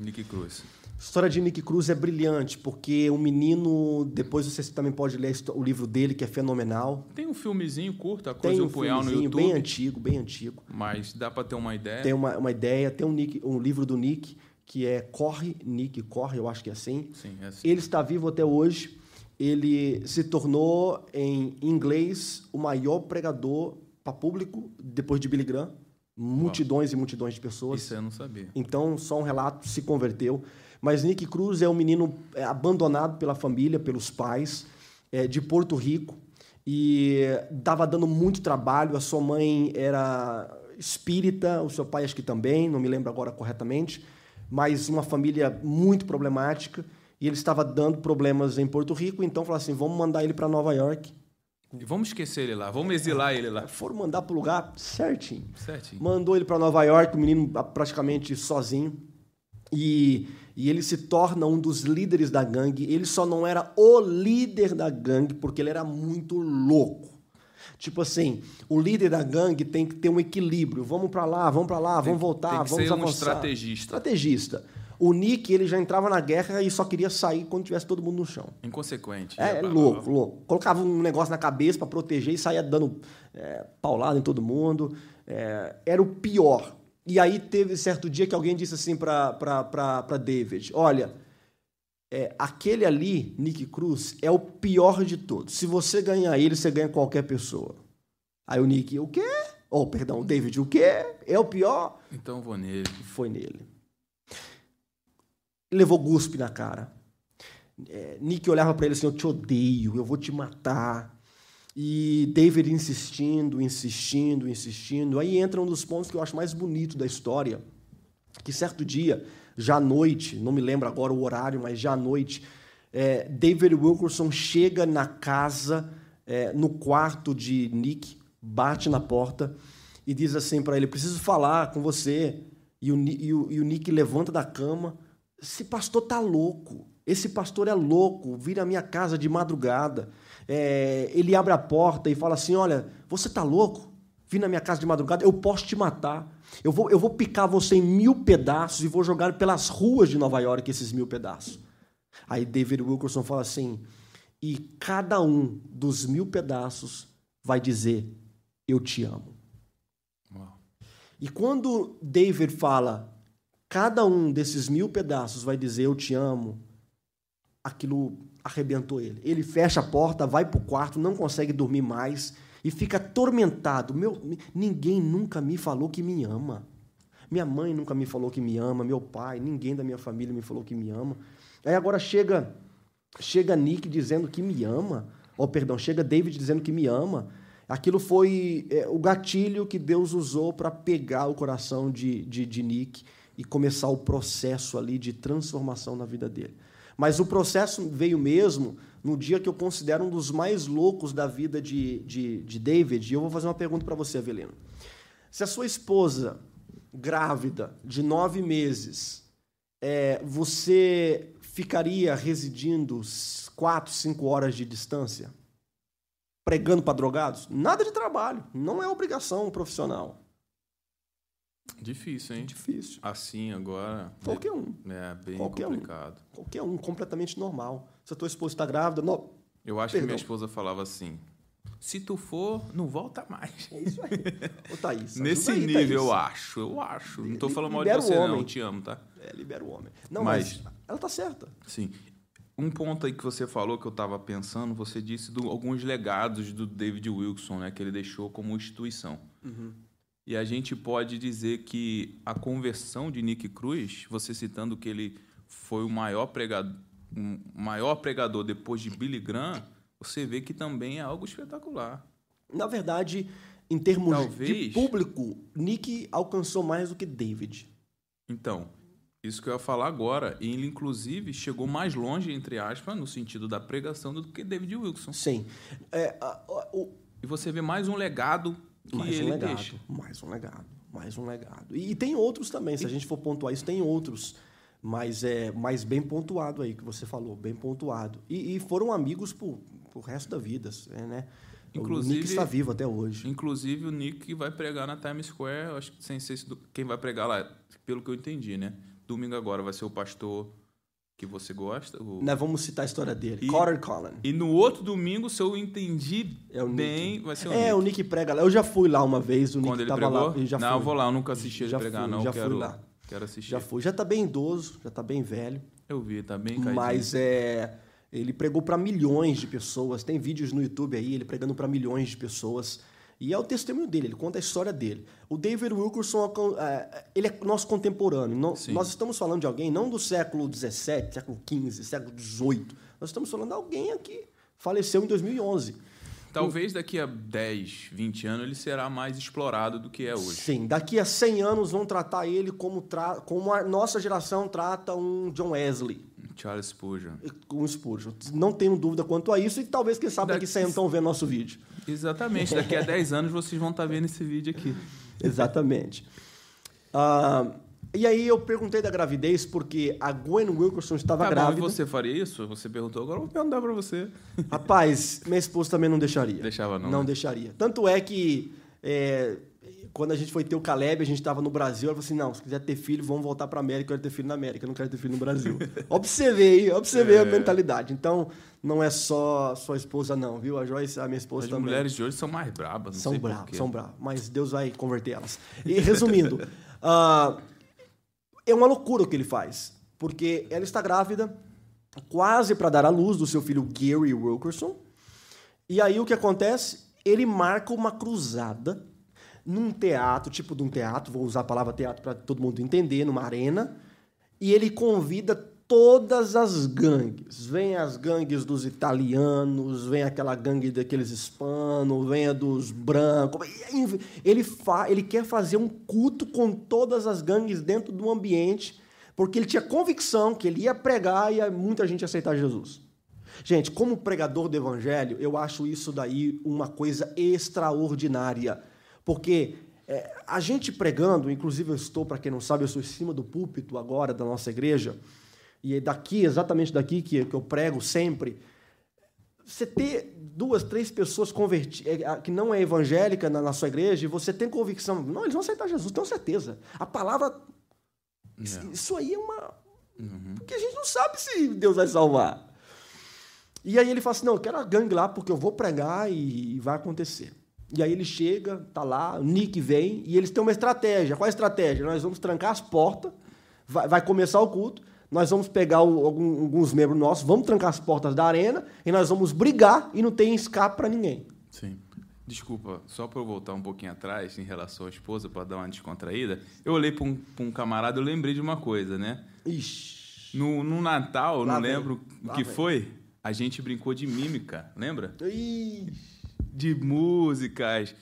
Nick Cruz. A história de Nick Cruz é brilhante, porque o menino, depois você também pode ler o livro dele, que é fenomenal. Tem um filmezinho curto, a Tem coisa um um punhal no filmezinho YouTube, bem antigo, bem antigo. mas dá para ter uma ideia. Tem uma, uma ideia, tem um, Nick, um livro do Nick, que é Corre, Nick Corre, eu acho que é assim. Sim, é assim. Ele está vivo até hoje. Ele se tornou, em inglês, o maior pregador para público depois de Billy Graham. Multidões e multidões de pessoas. Isso eu não sabia. Então, só um relato, se converteu. Mas Nick Cruz é um menino é, abandonado pela família, pelos pais, é, de Porto Rico. E estava dando muito trabalho. A sua mãe era espírita, o seu pai acho que também, não me lembro agora corretamente. Mas uma família muito problemática. E ele estava dando problemas em Porto Rico. Então, falou assim, vamos mandar ele para Nova York. E vamos esquecer ele lá, vamos exilar ele lá. Foram mandar para o lugar certinho. Certinho. Mandou ele para Nova York, o menino praticamente sozinho. E, e ele se torna um dos líderes da gangue. Ele só não era o líder da gangue porque ele era muito louco. Tipo assim, o líder da gangue tem que ter um equilíbrio. Vamos para lá, vamos para lá, vamos voltar, tem que vamos ser um estrategista. Estrategista. O Nick, ele já entrava na guerra e só queria sair quando tivesse todo mundo no chão. Inconsequente. É, é louco, louco. Colocava um negócio na cabeça para proteger e saía dando é, paulada em todo mundo. É, era o pior. E aí teve certo dia que alguém disse assim para David: Olha, é, aquele ali, Nick Cruz, é o pior de todos. Se você ganhar ele, você ganha qualquer pessoa. Aí o Nick, o quê? Oh, perdão, o David, o quê? É o pior? Então vou nele. Foi nele. Levou guspe na cara. É, Nick olhava para ele assim: Eu te odeio, eu vou te matar. E David insistindo, insistindo, insistindo. Aí entra um dos pontos que eu acho mais bonito da história. Que certo dia, já à noite, não me lembro agora o horário, mas já à noite, é, David Wilkerson chega na casa, é, no quarto de Nick, bate na porta e diz assim para ele: Preciso falar com você. E o, e o- e o Nick levanta da cama. Esse pastor tá louco. Esse pastor é louco. Vira a minha casa de madrugada. É, ele abre a porta e fala assim: Olha, você tá louco? Vim na minha casa de madrugada, eu posso te matar. Eu vou, eu vou picar você em mil pedaços e vou jogar pelas ruas de Nova York esses mil pedaços. Aí David Wilkerson fala assim: e cada um dos mil pedaços vai dizer: Eu te amo. Uau. E quando David fala, cada um desses mil pedaços vai dizer eu te amo, aquilo arrebentou ele. Ele fecha a porta, vai para o quarto, não consegue dormir mais e fica atormentado. Meu, ninguém nunca me falou que me ama. Minha mãe nunca me falou que me ama, meu pai, ninguém da minha família me falou que me ama. Aí agora chega chega Nick dizendo que me ama, ou perdão, chega David dizendo que me ama. Aquilo foi é, o gatilho que Deus usou para pegar o coração de, de, de Nick e começar o processo ali de transformação na vida dele. Mas o processo veio mesmo no dia que eu considero um dos mais loucos da vida de, de, de David. E eu vou fazer uma pergunta para você, Avelino. Se a sua esposa, grávida, de nove meses, é, você ficaria residindo 4, 5 horas de distância? Pregando para drogados? Nada de trabalho. Não é obrigação profissional. Difícil, hein? Difícil. Assim agora. Qualquer um. É bem Qualquer um. complicado. Qualquer um, completamente normal. Se a tua esposa está grávida, não. Eu acho Perdão. que minha esposa falava assim: se tu for, não volta mais. É isso aí. Ô, Thaís, Nesse aí, nível, Thaís. eu acho, eu acho. Não Li- falando mal de você, não. te amo, tá? É, libera o homem. Não, Mas- mas, ela tá certa. Sim. Um ponto aí que você falou que eu estava pensando, você disse do, alguns legados do David Wilson, né, que ele deixou como instituição. E a gente pode dizer que a conversão de Nick Cruz, você citando que ele foi o maior pregador, maior pregador depois de Billy Graham, você vê que também é algo espetacular. Na verdade, em termos de Talvez- público, Nick alcançou mais do que David. Então, isso que eu ia falar agora, e ele inclusive chegou mais longe, entre aspas, no sentido da pregação do que David Wilson. Sim. É, a- a- o- E você vê mais um legado que mais ele um legado. deixa. Mais um legado. Mais um legado. E, e tem outros também, se a gente for pontuar isso, tem outros. Mas é mais bem pontuado aí, que você falou, bem pontuado. E, e foram amigos pro, pro resto da vida, é, né? o Inclusive- Nick está vivo até hoje. Inclusive, o Nick vai pregar na Times Square, acho que sem ser quem vai pregar lá, pelo que eu entendi, né? Domingo agora vai ser o pastor que você gosta. o- Nós vamos citar a história dele. E- Carter Cullen. E no outro domingo, se eu entendi É o bem, Nick. vai ser o É, Nick. o Nick prega lá. Eu já fui lá uma vez, o Quando Nick ele tava pregou? lá. Eu já não, fui. eu vou lá, eu nunca assisti ele Já pregar, fui, não. já quero, fui lá. Quero assistir. Já fui. Já tá bem idoso, já tá bem velho. Eu vi, tá bem caidinho. Mas é, ele pregou para milhões de pessoas. Tem vídeos no YouTube aí, ele pregando para milhões de pessoas. E é o testemunho dele, ele conta a história dele. O David Wilkerson, é, ele é nosso contemporâneo. Nós estamos falando de alguém não do século XVII, século XV, século XVIII. Nós estamos falando de alguém que faleceu em 2011. Talvez daqui a 10, 20 anos ele será mais explorado do que é hoje. Sim, daqui a 100 anos vão tratar ele como, tra como a nossa geração trata um John Wesley. Charles Spurgeon. o Spurgeon. Não tenho dúvida quanto a isso e talvez, quem sabe, daqui Daqui- 100 anos estão vendo nosso vídeo. Exatamente, daqui a 10 anos vocês vão estar vendo esse vídeo aqui. *laughs* Exatamente. Ah, e aí eu perguntei da gravidez porque a Gwen Wilkerson estava Tá bom, e grávida. você faria isso? Você perguntou, agora eu vou perguntar pra você. Rapaz, minha esposa também não deixaria. Deixava não, Não né? deixaria. Tanto é que é, quando a gente foi ter o Caleb, a gente estava no Brasil, ela falou assim, não, se quiser ter filho, vamos voltar para América, eu quero ter filho na América, eu não quero ter filho no Brasil. *laughs* observei, observei É. a mentalidade. Então, não é só sua esposa não, viu? A Joyce, a minha esposa As também. mulheres de hoje são mais brabas, não São quê. são bravos. Mas Deus vai converter elas. E resumindo, *laughs* ah, é uma loucura o que ele faz. Porque ela está grávida, quase para dar à luz do seu filho Gary Wilkerson. E aí o que acontece? Ele marca uma cruzada num teatro, tipo de um teatro, vou usar a palavra teatro para todo mundo entender, numa arena. E ele convida todas as gangues. Vem as gangues dos italianos, vem aquela gangue daqueles hispanos, vem a dos brancos. Ele, fa ele quer fazer um culto com todas as gangues dentro do ambiente, porque ele tinha convicção que ele ia pregar e ia muita gente aceitar Jesus. Gente, como pregador do evangelho, eu acho isso daí uma coisa extraordinária. Porque é, a gente pregando, inclusive eu estou, para quem não sabe, eu sou em cima do púlpito agora da nossa igreja, e é daqui, exatamente daqui que, que eu prego sempre. Você ter duas, três pessoas é, que não é evangélica na, na sua igreja, e você tem convicção, não, eles vão aceitar Jesus, tenho certeza. A palavra. Isso, isso aí é uma. Porque a gente não sabe se Deus vai salvar. E aí ele fala assim: não, eu quero a gangue lá porque eu vou pregar e, e vai acontecer. E aí ele chega, tá lá, o Nick vem e eles têm uma estratégia. Qual é a estratégia? Nós vamos trancar as portas, vai, vai começar o culto, nós vamos pegar o- algum- alguns membros nossos, vamos trancar as portas da arena e nós vamos brigar e não tem escape para ninguém. Sim. Desculpa, só para eu voltar um pouquinho atrás em relação à esposa, para dar uma descontraída, eu olhei para um, pra um camarada e lembrei de uma coisa, né? Ixi. No, no Natal, Lá não vem. lembro o que vem. foi, a gente brincou de mímica, lembra? Ixi. De músicas.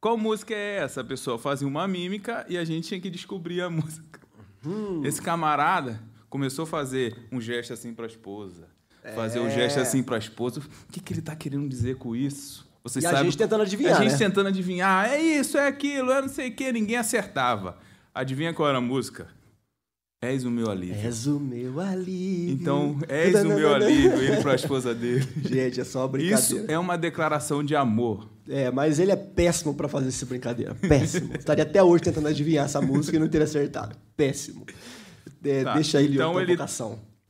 Qual música é essa? A pessoa fazia uma mímica e a gente tinha que descobrir a *laughs* música. Hum. Esse camarada começou a fazer um gesto assim para a esposa. Fazer um É. gesto assim para a esposa. O que, que ele tá querendo dizer com isso? Você E a sabe? gente tentando adivinhar, A gente né? tentando adivinhar. É isso, é aquilo, é não sei o quê. Ninguém acertava. Adivinha qual era a música? És o meu alívio. És o meu alívio. Então, és o meu *laughs* alívio, ele para a esposa dele. *laughs* Gente, é só uma brincadeira. Isso é uma declaração de amor. É, mas ele é péssimo para fazer essa brincadeira. Péssimo. Estaria até hoje tentando adivinhar essa música e não teria acertado. Péssimo. É, Tá, Deixa ele então ele-.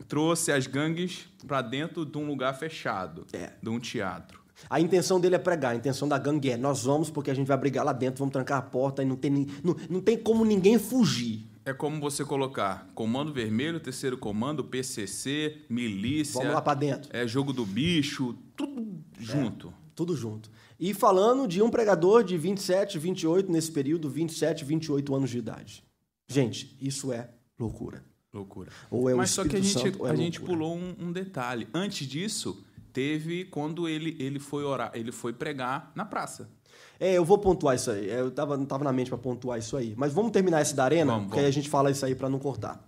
Trouxe as gangues para dentro de um lugar fechado, É. de um teatro. A intenção dele é pregar, a intenção da gangue é: nós vamos porque a gente vai brigar lá dentro, vamos trancar a porta e não tem, não, não tem como ninguém fugir. É como você colocar Comando Vermelho, Terceiro Comando, PCC, Milícia, Vamos lá pra dentro. é jogo do bicho, tudo junto. Tudo junto. E falando de um pregador de 27, 28, nesse período, 27, 28 anos de idade. Gente, isso é loucura. Loucura. Ou é o Mas só que a gente, Santo é a gente loucura. pulou um, um detalhe. Antes disso, teve quando ele, ele foi orar, ele foi pregar na praça. É, eu vou pontuar isso aí. É, Eu tava, não tava na mente para pontuar isso aí. Mas vamos terminar esse da arena, Vamos, porque aí vamos. a gente fala isso aí para não cortar.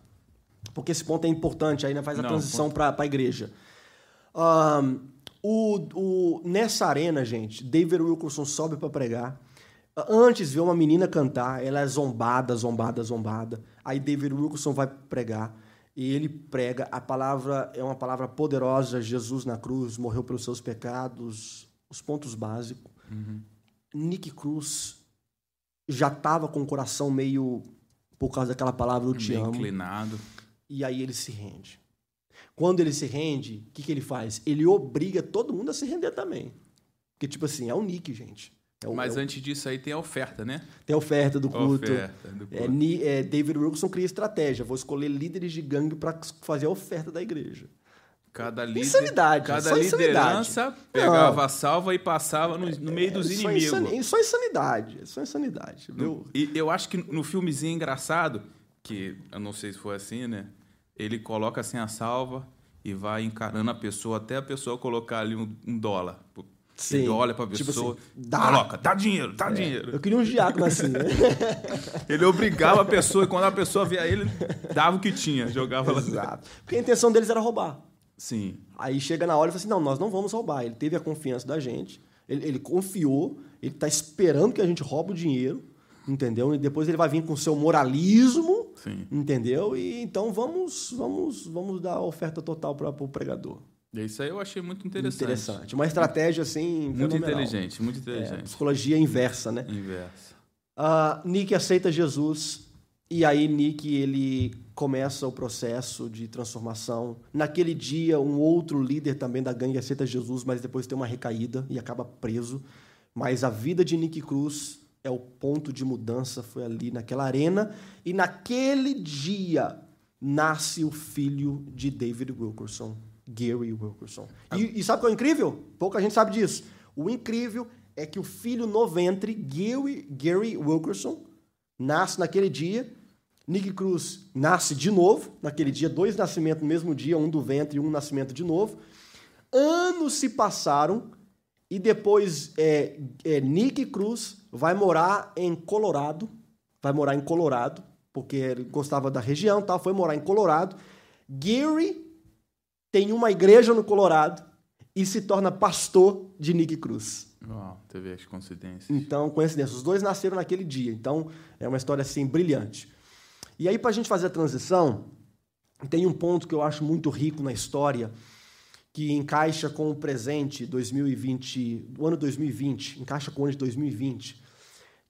Porque esse ponto é importante, aí né, faz a Não, transição para a igreja. Ahn, o, o- nessa arena, gente, David Wilkerson sobe para pregar. Antes vê uma menina cantar, ela é zombada, zombada, zombada. Aí David Wilkerson vai pregar e ele prega. A palavra é uma palavra poderosa. Jesus na cruz morreu pelos seus pecados. Os pontos básicos. Nick Cruz já estava com o coração meio por causa daquela palavra eu te Bem amo. inclinado. E aí ele se rende. Quando ele se rende, o que, que ele faz? Ele obriga todo mundo a se render também. Porque, tipo assim, é o Nick, gente. É o, Mas é o- antes disso aí tem a oferta, né? tem a oferta do culto. oferta do É, culto. Ni- é, David Wilson cria estratégia. Vou escolher líderes de gangue para fazer a oferta da igreja. Cada líder, Insanidade, cada só insanidade. liderança pegava a salva e passava no, no meio dos É só inimigos. insani- Só insanidade. É só insanidade. Viu? E eu acho que no filmezinho engraçado, que eu não sei se foi assim, né? Ele coloca assim a salva e vai encarando a pessoa até a pessoa colocar ali um, um dólar. Sim. Ele olha pra Tipo pessoa, assim, dá. coloca, dá dinheiro, dá dinheiro. Eu queria um diácono assim, né? Ele obrigava a pessoa e quando a pessoa via ele, dava o que tinha, jogava lá. Exato. Porque a intenção deles era roubar. Sim. Aí chega na hora e fala assim: não, nós não vamos roubar. Ele teve a confiança da gente, ele, ele confiou, ele está esperando que a gente roube o dinheiro, entendeu? E depois ele vai vir com o seu moralismo, Sim. entendeu? E então vamos, vamos, vamos dar a oferta total para o pregador. Isso aí eu achei muito interessante. Interessante. Uma estratégia assim. Muito fenomenal. inteligente, muito É, inteligente. psicologia inversa, né? Inverso. Ah, Nick aceita Jesus e aí Nick ele começa o processo de transformação. Naquele dia, um outro líder também da gangue aceita Jesus, mas depois tem uma recaída e acaba preso. Mas a vida de Nick Cruz é o ponto de mudança, foi ali naquela arena. E naquele dia nasce o filho de David Wilkerson, Gary Wilkerson. E, e sabe qual é o incrível? Pouca gente sabe disso. O incrível é que o filho no ventre, Gary, Gary Wilkerson, nasce naquele dia. Nick Cruz nasce de novo naquele dia, dois nascimentos no mesmo dia, um do ventre e um nascimento de novo. Anos se passaram e depois é, é, Nick Cruz vai morar em Colorado, vai morar em Colorado, porque ele gostava da região, tal, foi morar em Colorado. Gary tem uma igreja no Colorado e se torna pastor de Nick Cruz. Uau, teve as coincidências. Então, coincidência, os dois nasceram naquele dia. Então, é uma história assim brilhante. E aí, para a gente fazer a transição, tem um ponto que eu acho muito rico na história, que encaixa com o presente 2020, do ano 2020, encaixa com o ano de 2020,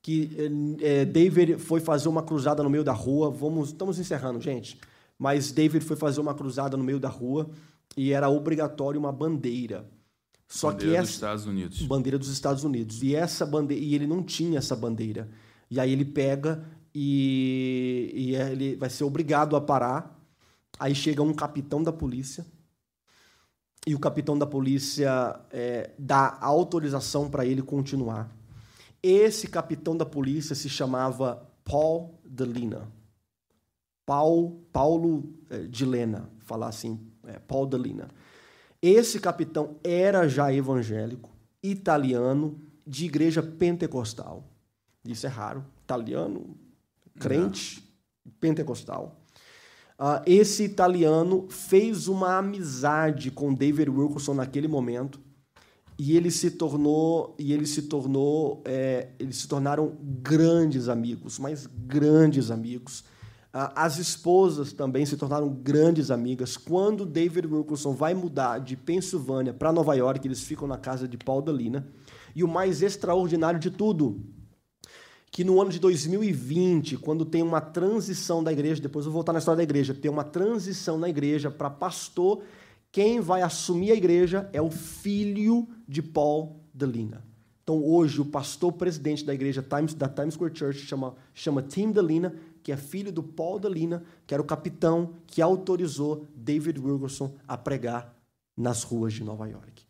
que eh, David foi fazer uma cruzada no meio da rua. Vamos, estamos encerrando, gente. Mas David foi fazer uma cruzada no meio da rua e era obrigatório uma bandeira. Só Bandeira que dos essa Estados Unidos. bandeira dos Estados Unidos. E essa bandeira, e ele não tinha essa bandeira. E aí ele pega e, e ele vai ser obrigado a parar. Aí chega um capitão da polícia e o capitão da polícia é, dá autorização para ele continuar. Esse capitão da polícia se chamava Paul Delina. Paul, Paulo é, de Lena, falar assim, é, Paul Delina. Esse capitão era já evangélico, italiano, de igreja pentecostal. Isso é raro. Italiano, crente, pentecostal. Ah, esse italiano fez uma amizade com David Wilkerson naquele momento e ele se tornou e ele se tornou é, eles se tornaram grandes amigos, mas grandes amigos. As esposas também se tornaram grandes amigas. Quando David Wilkerson vai mudar de Pensilvânia para Nova York, eles ficam na casa de Paul Dalina. E o mais extraordinário de tudo, que no ano de 2020, quando tem uma transição da igreja, depois eu vou voltar na história da igreja, tem uma transição na igreja para pastor, quem vai assumir a igreja é o filho de Paul Dalina. Então hoje o pastor presidente da igreja Times, da Times Square Church chama, chama Tim Dalina, que é filho do Paul Dalina, que era o capitão que autorizou David Wilkerson a pregar nas ruas de Nova York.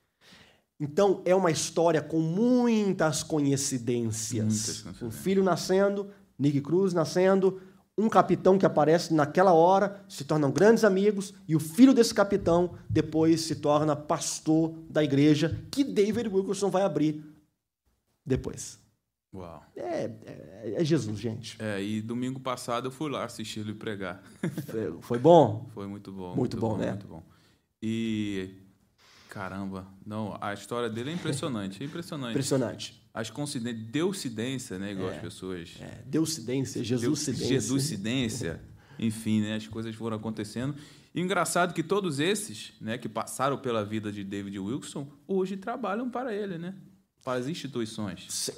Então é uma história com muitas coincidências. Muitas um filho nascendo, Nick Cruz nascendo, um capitão que aparece naquela hora, se tornam grandes amigos, e o filho desse capitão depois se torna pastor da igreja que David Wilkerson vai abrir depois. Uau. É, é, é, Jesus, gente. É, e domingo passado eu fui lá assistir ele pregar. Foi, foi bom? Foi muito bom. Muito, muito bom, bom, né? Muito bom. E caramba, não, a história dele é impressionante, é impressionante. Impressionante. As coincidências, deucidência, né, igual é, as pessoas. É, deucidência, Jesuscidência. Jesuscidência. Enfim, né, as coisas foram acontecendo. E engraçado que todos esses, né, que passaram pela vida de David Wilson, hoje trabalham para ele, né? Para as instituições.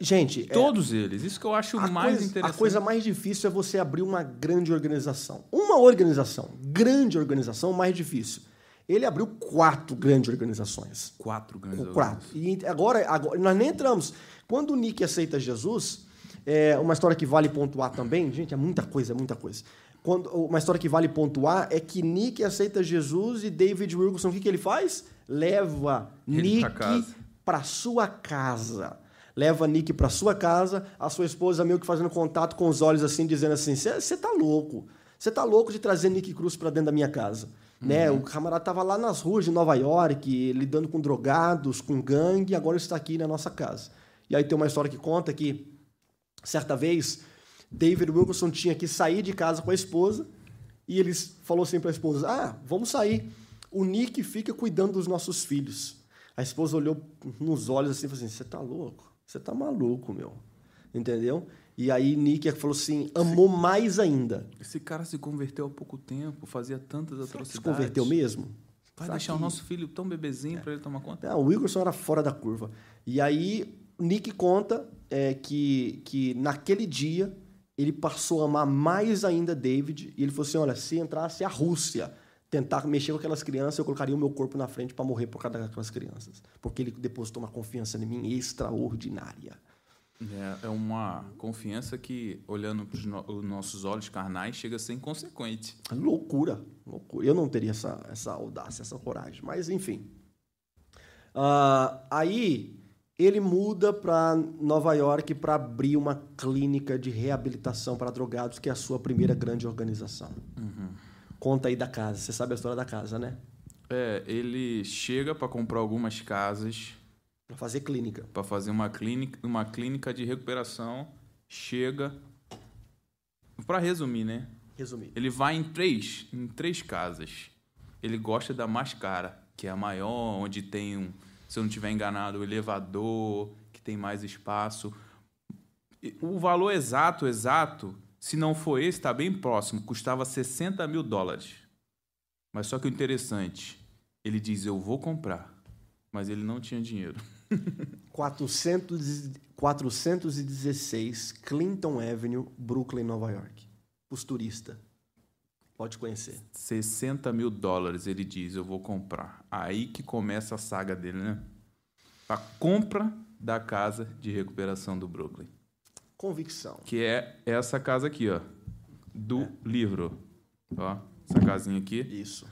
Gente, é todos é, eles. Isso que eu acho mais coisa, interessante. A coisa mais difícil é você abrir uma grande organização. Uma organização, grande organização, mais difícil. Ele abriu quatro grandes organizações. Quatro grandes Quatro. E agora, agora, nós nem entramos. Quando o Nick aceita Jesus, é uma história que vale pontuar também, gente, é muita coisa, é muita coisa. Quando, uma história que vale pontuar é que Nick aceita Jesus e David Wilkerson, o que, que ele faz? Leva ele Nick para sua casa leva Nick para sua casa, a sua esposa meio que fazendo contato com os olhos assim, dizendo assim: "Você tá louco? Você tá louco de trazer Nick Cruz para dentro da minha casa?" Né? Uhum. Né? O camarada tava lá nas ruas de Nova York, lidando com drogados, com gangue, e agora está aqui na nossa casa. E aí tem uma história que conta que certa vez David Wilkerson tinha que sair de casa com a esposa e eles falou assim para a esposa: "Ah, vamos sair. O Nick fica cuidando dos nossos filhos." A esposa olhou nos olhos assim e falou assim: "Você tá louco?" Você tá maluco, meu. Entendeu? E aí Nick falou assim, amou mais ainda. Esse cara se converteu há pouco tempo, fazia tantas atrocidades. Se converteu mesmo? Vai Sabe deixar que... o nosso filho tão bebezinho é. para ele tomar conta? Não, o Wilkerson era fora da curva. E aí Nick conta é, que, que naquele dia ele passou a amar mais ainda David. E ele falou assim, olha, se entrasse a Rússia tentar mexer com aquelas crianças, eu colocaria o meu corpo na frente para morrer por causa daquelas crianças. Porque ele depositou uma confiança em mim extraordinária. É, é uma confiança que, olhando para os no, nossos olhos carnais, chega a ser inconsequente. Loucura, loucura. Eu não teria essa, essa audácia, essa coragem. Mas, enfim. Uh, aí, ele muda para Nova York para abrir uma clínica de reabilitação para drogados, que é a sua primeira grande organização. Uhum. Conta aí da casa. Você sabe a história da casa, né? É, ele chega para comprar algumas casas. Para fazer clínica. Para fazer uma clínica, uma clínica de recuperação. Chega. Para resumir, né? Resumir. Ele vai em três, em três casas. Ele gosta da mais cara, que é a maior, onde tem um, se eu não estiver enganado, o elevador, que tem mais espaço. O valor exato, exato, se não for esse, está bem próximo, custava 60 mil dólares. Mas só que o interessante, ele diz: Eu vou comprar, mas ele não tinha dinheiro. *laughs* 400, 416 Clinton Avenue, Brooklyn, Nova York. Costurista. Pode conhecer. 60 mil dólares, ele diz: Eu vou comprar. Aí que começa a saga dele, né? A compra da casa de recuperação do Brooklyn convicção. Que é essa casa aqui, ó, do é. livro. Ó, essa casinha aqui. Isso.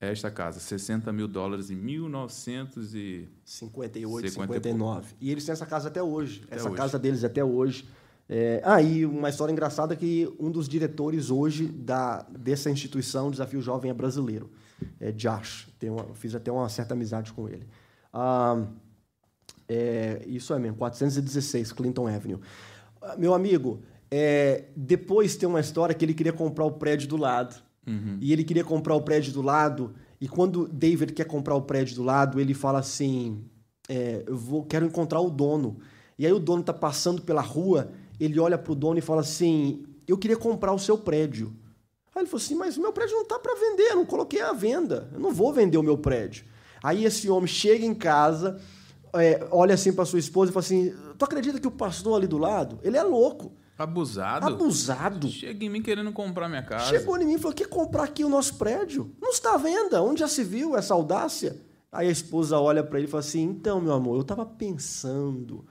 É esta casa, 60 mil dólares em 1958, 59. E eles têm essa casa até hoje. Até essa hoje. casa deles até hoje. É, ah, e uma história engraçada é que um dos diretores hoje da, dessa instituição, Desafio Jovem, é brasileiro. É Josh. Tem uma, fiz até uma certa amizade com ele. Ah, é, isso é mesmo, 416 Clinton Avenue. Ah, meu amigo, é, depois tem uma história que ele queria comprar o prédio do lado. Uhum. E ele queria comprar o prédio do lado. E quando David quer comprar o prédio do lado, ele fala assim: é, Eu vou, quero encontrar o dono. E aí o dono está passando pela rua, ele olha para o dono e fala assim: eu queria comprar o seu prédio. Aí ele falou assim, mas o meu prédio não está para vender, eu não coloquei à venda, eu não vou vender o meu prédio. Aí esse homem chega em casa, é, olha assim para sua esposa e fala assim, tu acredita que o pastor ali do lado, ele é louco. Abusado? Abusado. Chega em mim querendo comprar minha casa. Chegou em mim e falou, quer comprar aqui o nosso prédio? Não está à venda, onde já se viu essa audácia? Aí a esposa olha para ele e fala assim, então, meu amor, eu estava pensando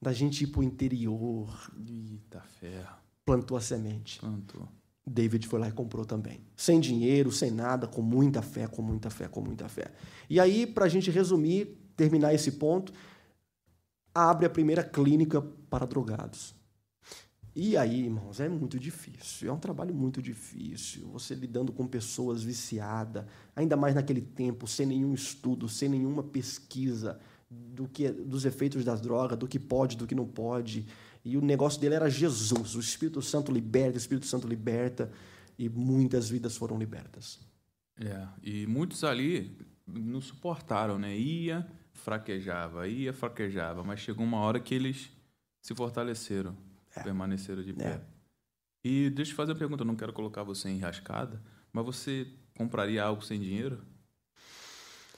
da gente ir para o interior. Eita ferro. Plantou a semente. Plantou. David foi lá e comprou também. Sem dinheiro, sem nada, com muita fé, com muita fé, com muita fé. E aí, para a gente resumir, terminar esse ponto, abre a primeira clínica para drogados. E aí, irmãos, é muito difícil. É um trabalho muito difícil. Você lidando com pessoas viciadas, ainda mais naquele tempo, sem nenhum estudo, sem nenhuma pesquisa do que dos efeitos das drogas, do que pode, do que não pode. E o negócio dele era Jesus. O Espírito Santo liberta, o Espírito Santo liberta. E muitas vidas foram libertas. É, e muitos ali não suportaram, né? Ia, fraquejava, ia, fraquejava. Mas chegou uma hora que eles se fortaleceram, é. permaneceram de pé. É. E deixa eu fazer uma pergunta, eu não quero colocar você em rascada, mas você compraria algo sem dinheiro?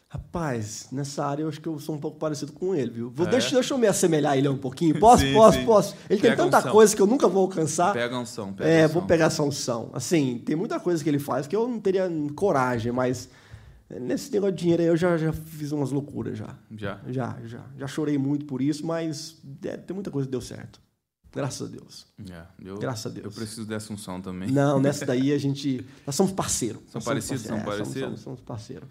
Rapaz, nessa área eu acho que eu sou um pouco parecido com ele, viu? Vou, é? deixa, deixa eu me assemelhar a ele um pouquinho. *laughs* Posso, sim, posso, sim. posso. Ele pega tem tanta unção. coisa que eu nunca vou alcançar. Pega a unção, pega É, unção. vou pegar essa unção. Assim, tem muita coisa que ele faz que eu não teria coragem, mas nesse negócio de dinheiro aí eu já, já fiz umas loucuras já. Já? Já, já. Já chorei muito por isso, mas é, tem muita coisa que deu certo. Graças a Deus. É, eu, Graças a Deus. Eu preciso dessa unção também. Não, *laughs* nessa daí a gente. Nós somos parceiros. São parecidos? São parecidos? É, somos, somos, parceiros.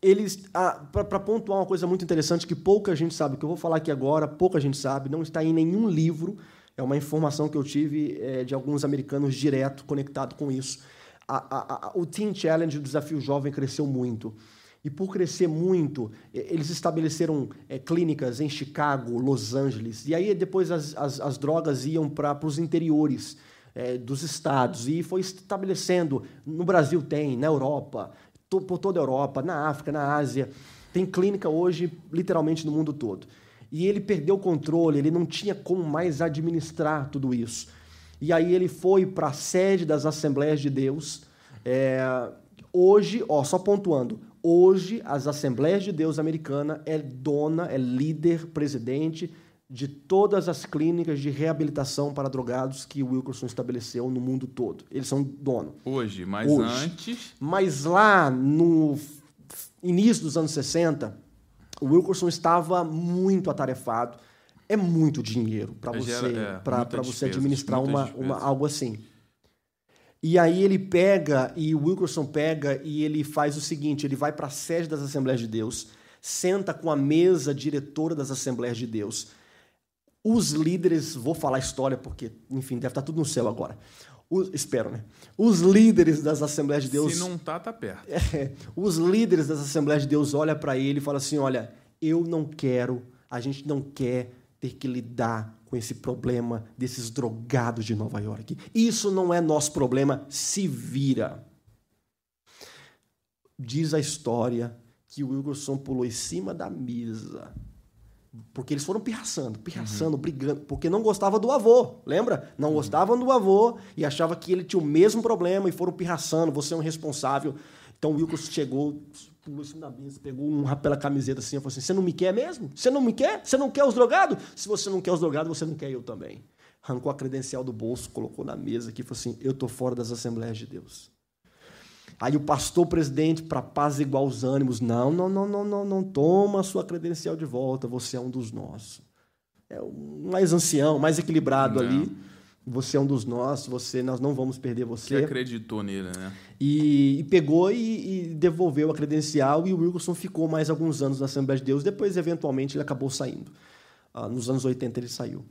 Eles ah, para pontuar uma coisa muito interessante que pouca gente sabe, que eu vou falar aqui agora, pouca gente sabe, não está em nenhum livro, é uma informação que eu tive é, de alguns americanos direto conectado com isso. A, a, o Teen Challenge, o Desafio Jovem, cresceu muito. E por crescer muito, eles estabeleceram é, clínicas em Chicago, Los Angeles, e aí depois as, as, as drogas iam para os interiores é, dos estados, e foi estabelecendo, no Brasil tem, na Europa, por toda a Europa, na África, na Ásia. Tem clínica hoje, literalmente, no mundo todo. E ele perdeu o controle, ele não tinha como mais administrar tudo isso. E aí ele foi para a sede das Assembleias de Deus. É, hoje, ó, só pontuando, hoje as Assembleias de Deus americana é dona, é líder, presidente de todas as clínicas de reabilitação para drogados que o Wilkerson estabeleceu no mundo todo. Eles são dono. Hoje, mas Hoje. antes. Mas lá no início dos anos 60, o Wilkerson estava muito atarefado. É muito dinheiro para você, é, para você administrar uma, uma, algo assim. E aí ele pega, e o Wilkerson pega, e ele faz o seguinte: ele vai para a sede das Assembleias de Deus, senta com a mesa diretora das Assembleias de Deus os líderes, vou falar história porque, enfim, deve estar tudo no céu agora. Os, espero, né? Os líderes das Assembleias de Deus. Se não tá, tá perto. *laughs* É, os líderes das Assembleias de Deus olham para ele e falam assim: olha, eu não quero, a gente não quer ter que lidar com esse problema desses drogados de Nova York. Isso não é nosso problema, se vira. Diz a história que o Wilkerson pulou em cima da mesa porque eles foram pirraçando, pirraçando, uhum. brigando, porque não gostava do avô, lembra? Não uhum. gostavam do avô e achava que ele tinha o mesmo problema e foram pirraçando, você é um responsável. Então o Wilkes chegou, cima da mesa, pegou um pela camiseta assim e falou assim: Você não me quer mesmo? Você não me quer? Você não quer os drogados? Se você não quer os drogados, você não quer eu também. Arrancou a credencial do bolso, colocou na mesa aqui e falou assim: Eu tô fora das Assembleias de Deus. Aí o pastor presidente, para paz igual os ânimos, não, não, não, não, não, não toma a sua credencial de volta, você é um dos nossos. É o mais ancião, mais equilibrado não. ali. Você é um dos nossos, você, nós não vamos perder você. Que acreditou nele, né? E, e pegou e, e, devolveu a credencial e o Wilkerson ficou mais alguns anos na Assembleia de Deus. Depois, eventualmente, ele acabou saindo. Ah, nos anos 80 ele saiu.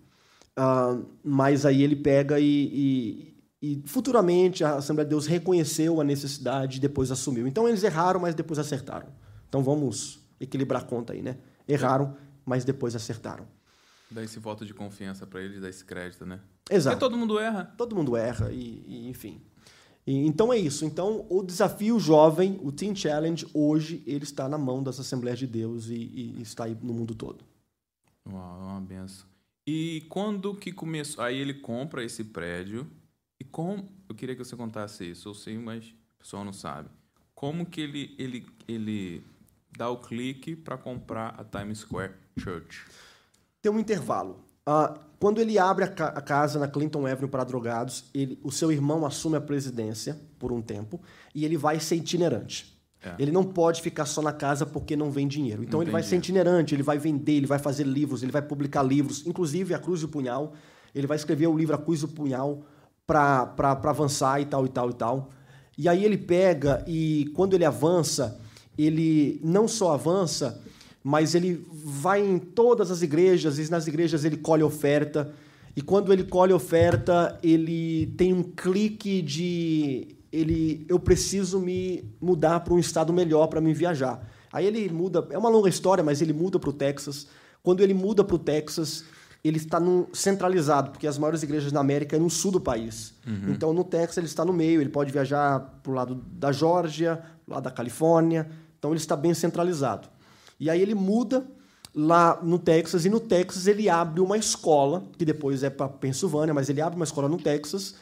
Ah, mas aí ele pega e, e futuramente a Assembleia de Deus reconheceu a necessidade e depois assumiu. Então eles erraram, mas depois acertaram. Então vamos equilibrar a conta aí, né? Erraram, mas depois acertaram. Dá esse voto de confiança para eles, dá esse crédito, né? Exato. Porque todo mundo erra. Todo mundo erra, e, e enfim. E, então é isso. Então o desafio jovem, o Teen Challenge, hoje ele está na mão das Assembleias de Deus e, e está aí no mundo todo. Uau, é uma benção. E quando que começou? Aí ele compra esse prédio. E como. Eu queria que você contasse isso. Eu sei, mas o pessoal não sabe. Como que ele, ele, ele dá o clique para comprar a Times Square Church? Tem um intervalo. Uh, quando ele abre a, ca a, casa na Clinton Avenue para drogados, ele, o seu irmão assume a presidência por um tempo e ele vai ser itinerante. É. Ele não pode ficar só na casa porque não vem dinheiro. Então não ele vai dinheiro. ser itinerante, ele vai vender, ele vai fazer livros, ele vai publicar livros, inclusive A Cruz e o Punhal. Ele vai escrever o livro A Cruz e o Punhal para avançar e tal, e tal, e tal. E aí ele pega e quando ele avança, ele não só avança, mas ele vai em todas as igrejas e nas igrejas ele colhe oferta. E quando ele colhe oferta, ele tem um clique de ele, eu preciso me mudar para um estado melhor para me viajar. Aí ele muda, é uma longa história, mas ele muda para o Texas. Quando ele muda para o Texas, ele está num, centralizado, porque as maiores igrejas na América é no sul do país. Uhum. Então, no Texas, ele está no meio, ele pode viajar para o lado da Geórgia, lá da Califórnia. Então, ele está bem centralizado. E aí ele muda lá no Texas, e no Texas ele abre uma escola, que depois é para Pensilvânia, mas ele abre uma escola no Texas,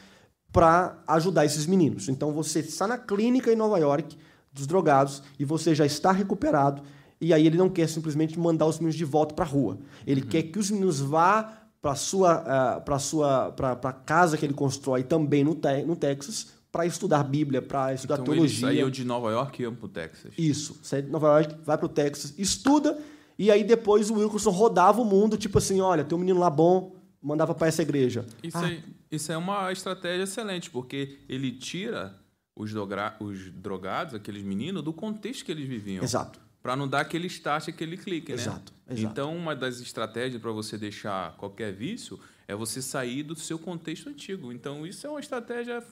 para ajudar esses meninos. Então você está na clínica em Nova York dos drogados e você já está recuperado e aí ele não quer simplesmente mandar os meninos de volta para a rua. Ele uhum. quer que os meninos vá para sua uh, para sua para a casa que ele constrói também no, te no Texas para estudar Bíblia, para estudar então teologia. Ele saiu de Nova York e ia para o Texas. Isso, sai de Nova York, vai para o Texas, estuda e aí depois o Wilkerson rodava o mundo, tipo assim, olha, tem um menino lá bom, mandava para essa igreja. Isso, ah. aí, isso é uma estratégia excelente, porque ele tira os, os drogados, aqueles meninos, do contexto que eles viviam. Exato. Para não dar aquele start, aquele clique, exato, né? Exato. Então, uma das estratégias para você deixar qualquer vício é você sair do seu contexto antigo. Então, isso é uma estratégia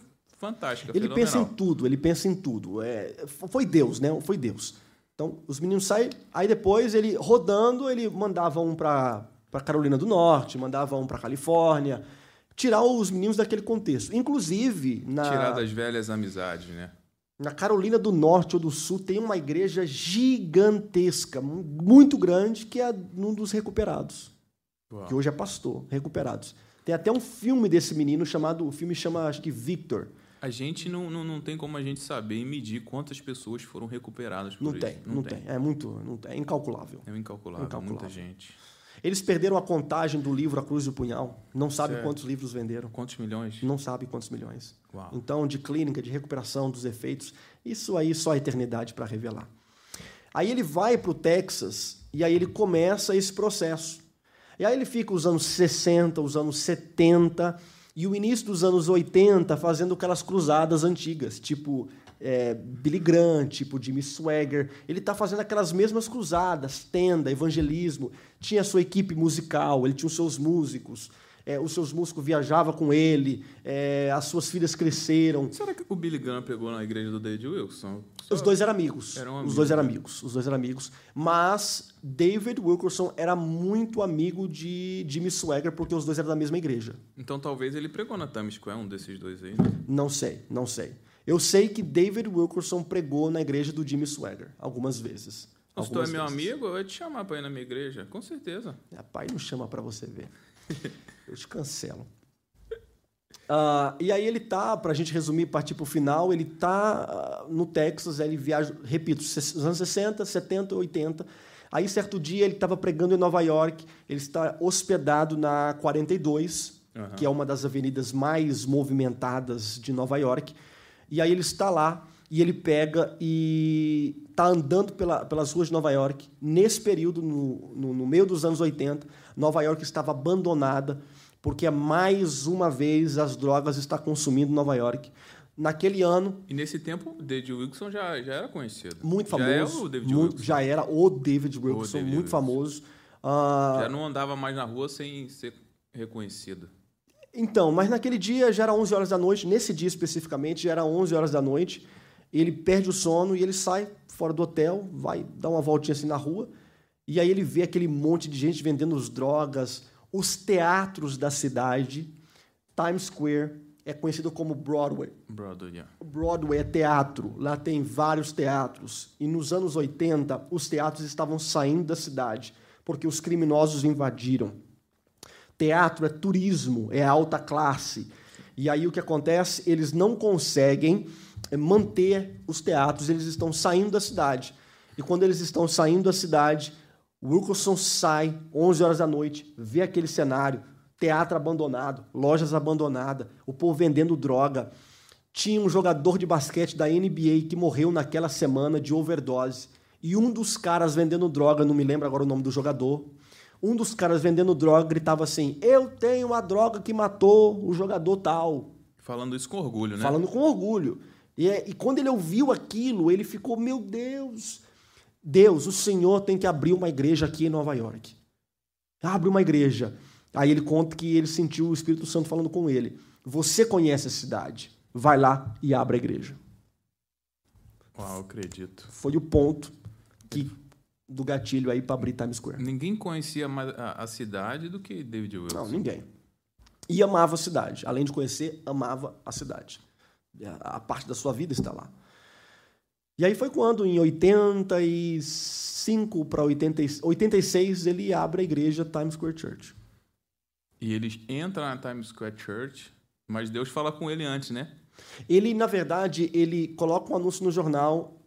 fantástica. Ele fenomenal. pensa em tudo, ele pensa em tudo. É, foi Deus, né? Foi Deus. Então, os meninos saem, aí depois ele rodando, ele mandava um para Carolina do Norte, mandava um para Califórnia, tirar os meninos daquele contexto. Inclusive, na tirar das velhas amizades, né? Na Carolina do Norte ou do Sul tem uma igreja gigantesca, muito grande, que é um dos recuperados. Uau. Que hoje é pastor, recuperados. Tem até um filme desse menino chamado, o filme chama acho que Victor. A gente não, não, não tem como a gente saber e medir quantas pessoas foram recuperadas por não isso. Tem, não, não tem, não tem. É muito, não tem, é incalculável. É incalculável, incalculável. muita gente. Eles perderam a contagem do livro A Cruz e o Punhal. Não sabe certo. quantos livros venderam. Quantos milhões? Não sabe quantos milhões. Uau. Então, de clínica, de recuperação dos efeitos, isso aí só a eternidade para revelar. Aí ele vai para o Texas e aí ele começa esse processo. E aí ele fica os anos 60, os anos 70 e o início dos anos 80 fazendo aquelas cruzadas antigas, tipo é, Billy Graham, tipo Jimmy Swagger. Ele está fazendo aquelas mesmas cruzadas, tenda, evangelismo. Tinha sua equipe musical, ele tinha os seus músicos. É, os seus músicos viajavam com ele, é, as suas filhas cresceram. Será que o Billy Graham pegou na igreja do David Wilson? Só... Os dois eram amigos. Eram amigos. Os dois eram amigos. Os dois eram amigos. Mas David Wilkerson era muito amigo de Jimmy Swagger, porque os dois eram da mesma igreja. Então talvez ele pregou na Times Square, um desses dois aí. Não sei, não sei. Eu sei que David Wilkerson pregou na igreja do Jimmy Swagger algumas vezes. Se tu é meu vezes. amigo, eu ia te chamar para ir na minha igreja, com certeza. Pai não chama para você ver. *laughs* eu te cancelo. Uh, e aí ele tá, para a gente resumir, partir para o final, ele tá uh, no Texas, ele viaja, repito, nos anos 60, 70, 80. Aí, certo dia, ele estava pregando em Nova York, ele está hospedado na 42, uhum. que é uma das avenidas mais movimentadas de Nova York. E aí ele está lá e ele pega e está andando pela, pelas ruas de Nova York. Nesse período, no, no, no, meio dos anos 80, Nova York estava abandonada porque mais uma vez as drogas estão consumindo Nova York. Naquele ano. E nesse tempo, o David Wilson já, já era conhecido. Muito famoso. Já, é o David muito, Wilson. já era o David Wilson, o David muito Wilson. famoso. Uh... Já não andava mais na rua sem ser reconhecido. Então, mas naquele dia já era 11 horas da noite, nesse dia especificamente já era 11 horas da noite. Ele perde o sono e ele sai fora do hotel, vai dar uma voltinha assim na rua, e aí ele vê aquele monte de gente vendendo as drogas, os teatros da cidade. Times Square é conhecido como Broadway. Broadway, yeah. Broadway é teatro, lá tem vários teatros. E nos anos 80, os teatros estavam saindo da cidade, porque os criminosos invadiram. Teatro é turismo, é alta classe. E aí o que acontece? Eles não conseguem eh, manter os teatros, eles estão saindo da cidade. E quando eles estão saindo da cidade, o Wilkerson sai 11 horas da noite, vê aquele cenário, teatro abandonado, lojas abandonadas, o povo vendendo droga. Tinha um jogador de basquete da NBA que morreu naquela semana de overdose. E um dos caras vendendo droga, não me lembro agora o nome do jogador, um dos caras vendendo droga gritava assim: Eu tenho a droga que matou o jogador tal. Falando isso com orgulho, né? Falando com orgulho. E, é, e quando ele ouviu aquilo, ele ficou: Meu Deus, Deus, o Senhor tem que abrir uma igreja aqui em Nova York. Abre uma igreja. Aí ele conta que ele sentiu o Espírito Santo falando com ele: Você conhece a cidade, vai lá e abre a igreja. Uau, acredito. Foi o ponto que do gatilho aí para abrir Times Square. Ninguém conhecia mais a, a, cidade do que David Wilson. Não, ninguém. E amava a cidade. Além de conhecer, amava a cidade. A parte da sua vida está lá. E aí foi quando, em 85 para 86, ele abre a igreja Times Square Church. E ele entra na Times Square Church, mas Deus fala com ele antes, né? Ele, na verdade, ele coloca um anúncio no jornal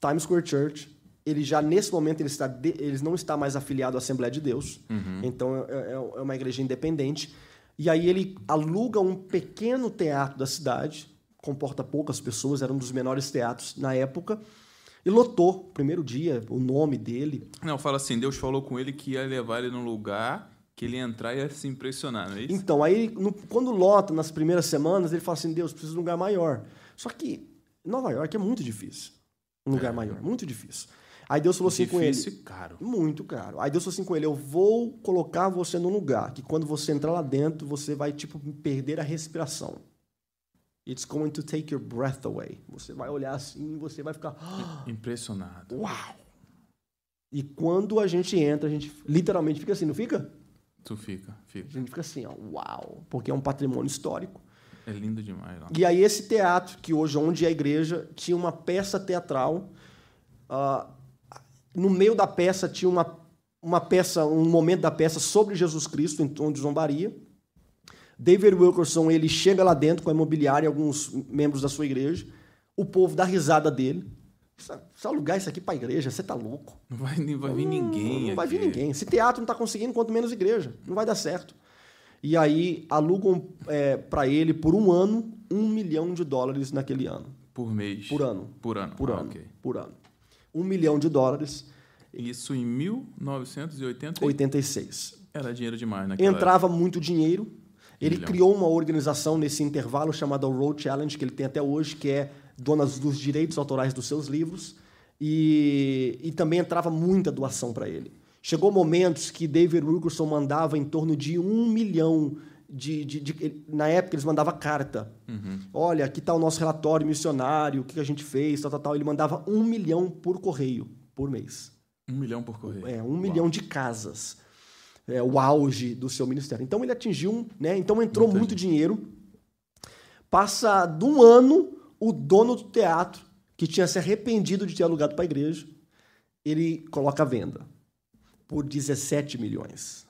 Times Square Church, ele já nesse momento ele, está de, ele não está mais afiliado à Assembleia de Deus, uhum. então é, é, é, uma igreja independente. E aí ele aluga um pequeno teatro da cidade, comporta poucas pessoas, era um dos menores teatros na época, e lotou, primeiro dia, o nome dele. Não, fala assim, Deus falou com ele que ia levar ele num lugar que ele ia entrar e ia se impressionar, não é isso? Então, aí no, quando lota nas primeiras semanas, ele fala assim, Deus, preciso de um lugar maior. Só que Nova York é muito difícil, um lugar é. maior, muito difícil. Aí Deus falou assim com ele. Difícil caro. Muito caro. Aí Deus falou assim com ele: Eu vou colocar você num lugar que quando você entrar lá dentro, você vai, tipo, perder a respiração. It's going to take your breath away. Você vai olhar assim, você vai ficar. *gasps* Impressionado. Uau! E quando a gente entra, a gente literalmente fica assim, não fica? Tu fica, fica. A gente fica assim, ó, uau! Porque é um patrimônio histórico. É lindo demais. E aí, esse teatro, que hoje, onde é a igreja, tinha uma peça teatral. Uh, no meio da peça tinha uma, uma peça, um momento da peça sobre Jesus Cristo, em tom de zombaria. David Wilkerson ele chega lá dentro com a imobiliária e alguns membros da sua igreja. O povo dá risada dele. Você alugar isso aqui para a igreja, você tá louco. Não vai, não vai vir ninguém. Não, não vai vir ninguém. Se teatro não está conseguindo, quanto menos igreja. Não vai dar certo. E aí alugam é, para ele por um ano um milhão de dólares naquele ano. Por mês? Por ano. Por ano. Por ah, ano. Okay. Por ano um milhão de dólares. Isso em 1986? 86. Era dinheiro demais naquela Entrava época. muito dinheiro. Ele milhão. criou uma organização nesse intervalo chamada Road Challenge, que ele tem até hoje, que é dona dos direitos autorais dos seus livros. E, e também entrava muita doação para ele. Chegou momentos que David Wilkerson mandava em torno de um milhão de, de, de, na época eles mandavam carta. Uhum. Olha, aqui está o nosso relatório missionário, o que a gente fez, tal, tal, tal. Ele mandava um milhão por correio por mês. Um milhão por correio. É, um Uau. milhão de casas. É o auge do seu ministério. Então ele atingiu, né? Então entrou muito dinheiro. Passa de um ano, o dono do teatro, que tinha se arrependido de ter alugado para a igreja, ele coloca a venda por 17 milhões.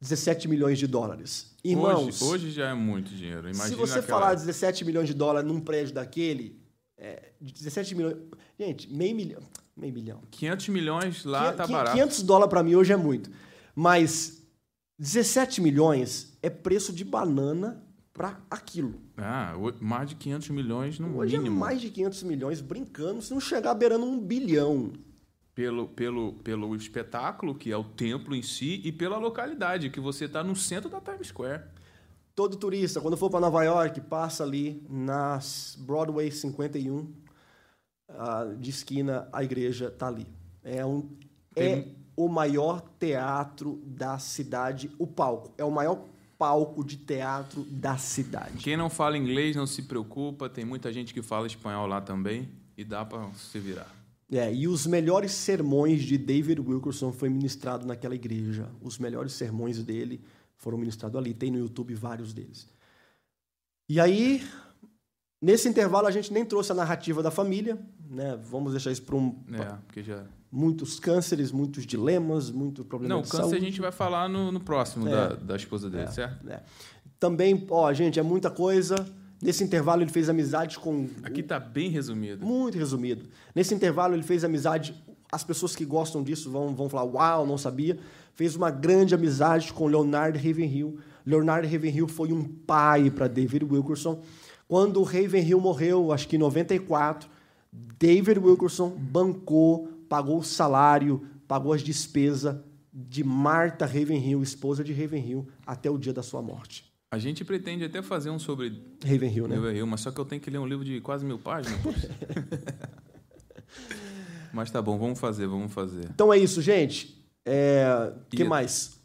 17 milhões de dólares. Irmãos, hoje, hoje já é muito dinheiro. Imagina se você aquela... falar 17 milhões de dólares num prédio daquele, é, 17 milhões. Gente, meio milhão. Meio milhão. 500 milhões lá 500, tá barato. 500 dólares para mim hoje é muito. Mas 17 milhões é preço de banana para aquilo. Ah, mais de 500 milhões no hoje é mínimo. Hoje é mais de 500 milhões brincando, se não chegar beirando um bilhão pelo, pelo, pelo espetáculo, que é o templo em si, e pela localidade, que você está no centro da Times Square. Todo turista, quando for para Nova York, passa ali na Broadway 51, uh, de esquina, a igreja está ali. É, um, Tem... o maior teatro da cidade, o palco. É o maior palco de teatro da cidade. Quem não fala inglês não se preocupa, tem muita gente que fala espanhol lá também, e dá para se virar. É, e os melhores sermões de David Wilkerson foi ministrado naquela igreja. Os melhores sermões dele foram ministrados ali. Tem no YouTube vários deles. E aí, Nesse intervalo, a gente nem trouxe a narrativa da família, né? Vamos deixar isso para um, É, porque já. muitos cânceres, muitos dilemas, muito problema Não, de câncer saúde. a gente vai falar no, no próximo É. da, da esposa dele, certo? né? Também, ó, gente, é muita coisa. Nesse intervalo, ele fez amizade com. Aqui tá bem resumido. Muito resumido. Nesse intervalo, ele fez amizade. As pessoas que gostam disso vão, vão falar: Uau, não sabia. Fez uma grande amizade com Leonard Ravenhill. Leonard Ravenhill foi um pai para David Wilkerson. Quando o Ravenhill morreu, acho que em 94, David Wilkerson bancou, pagou o salário, pagou as despesas de Martha Ravenhill, esposa de Ravenhill, até o dia da sua morte. A gente pretende até fazer um sobre Ravenhill, né? Beverly Hills, mas só que eu tenho que ler um livro de quase mil páginas. *laughs* mas tá bom, vamos fazer, vamos fazer. Então é isso, gente. É... O que mais?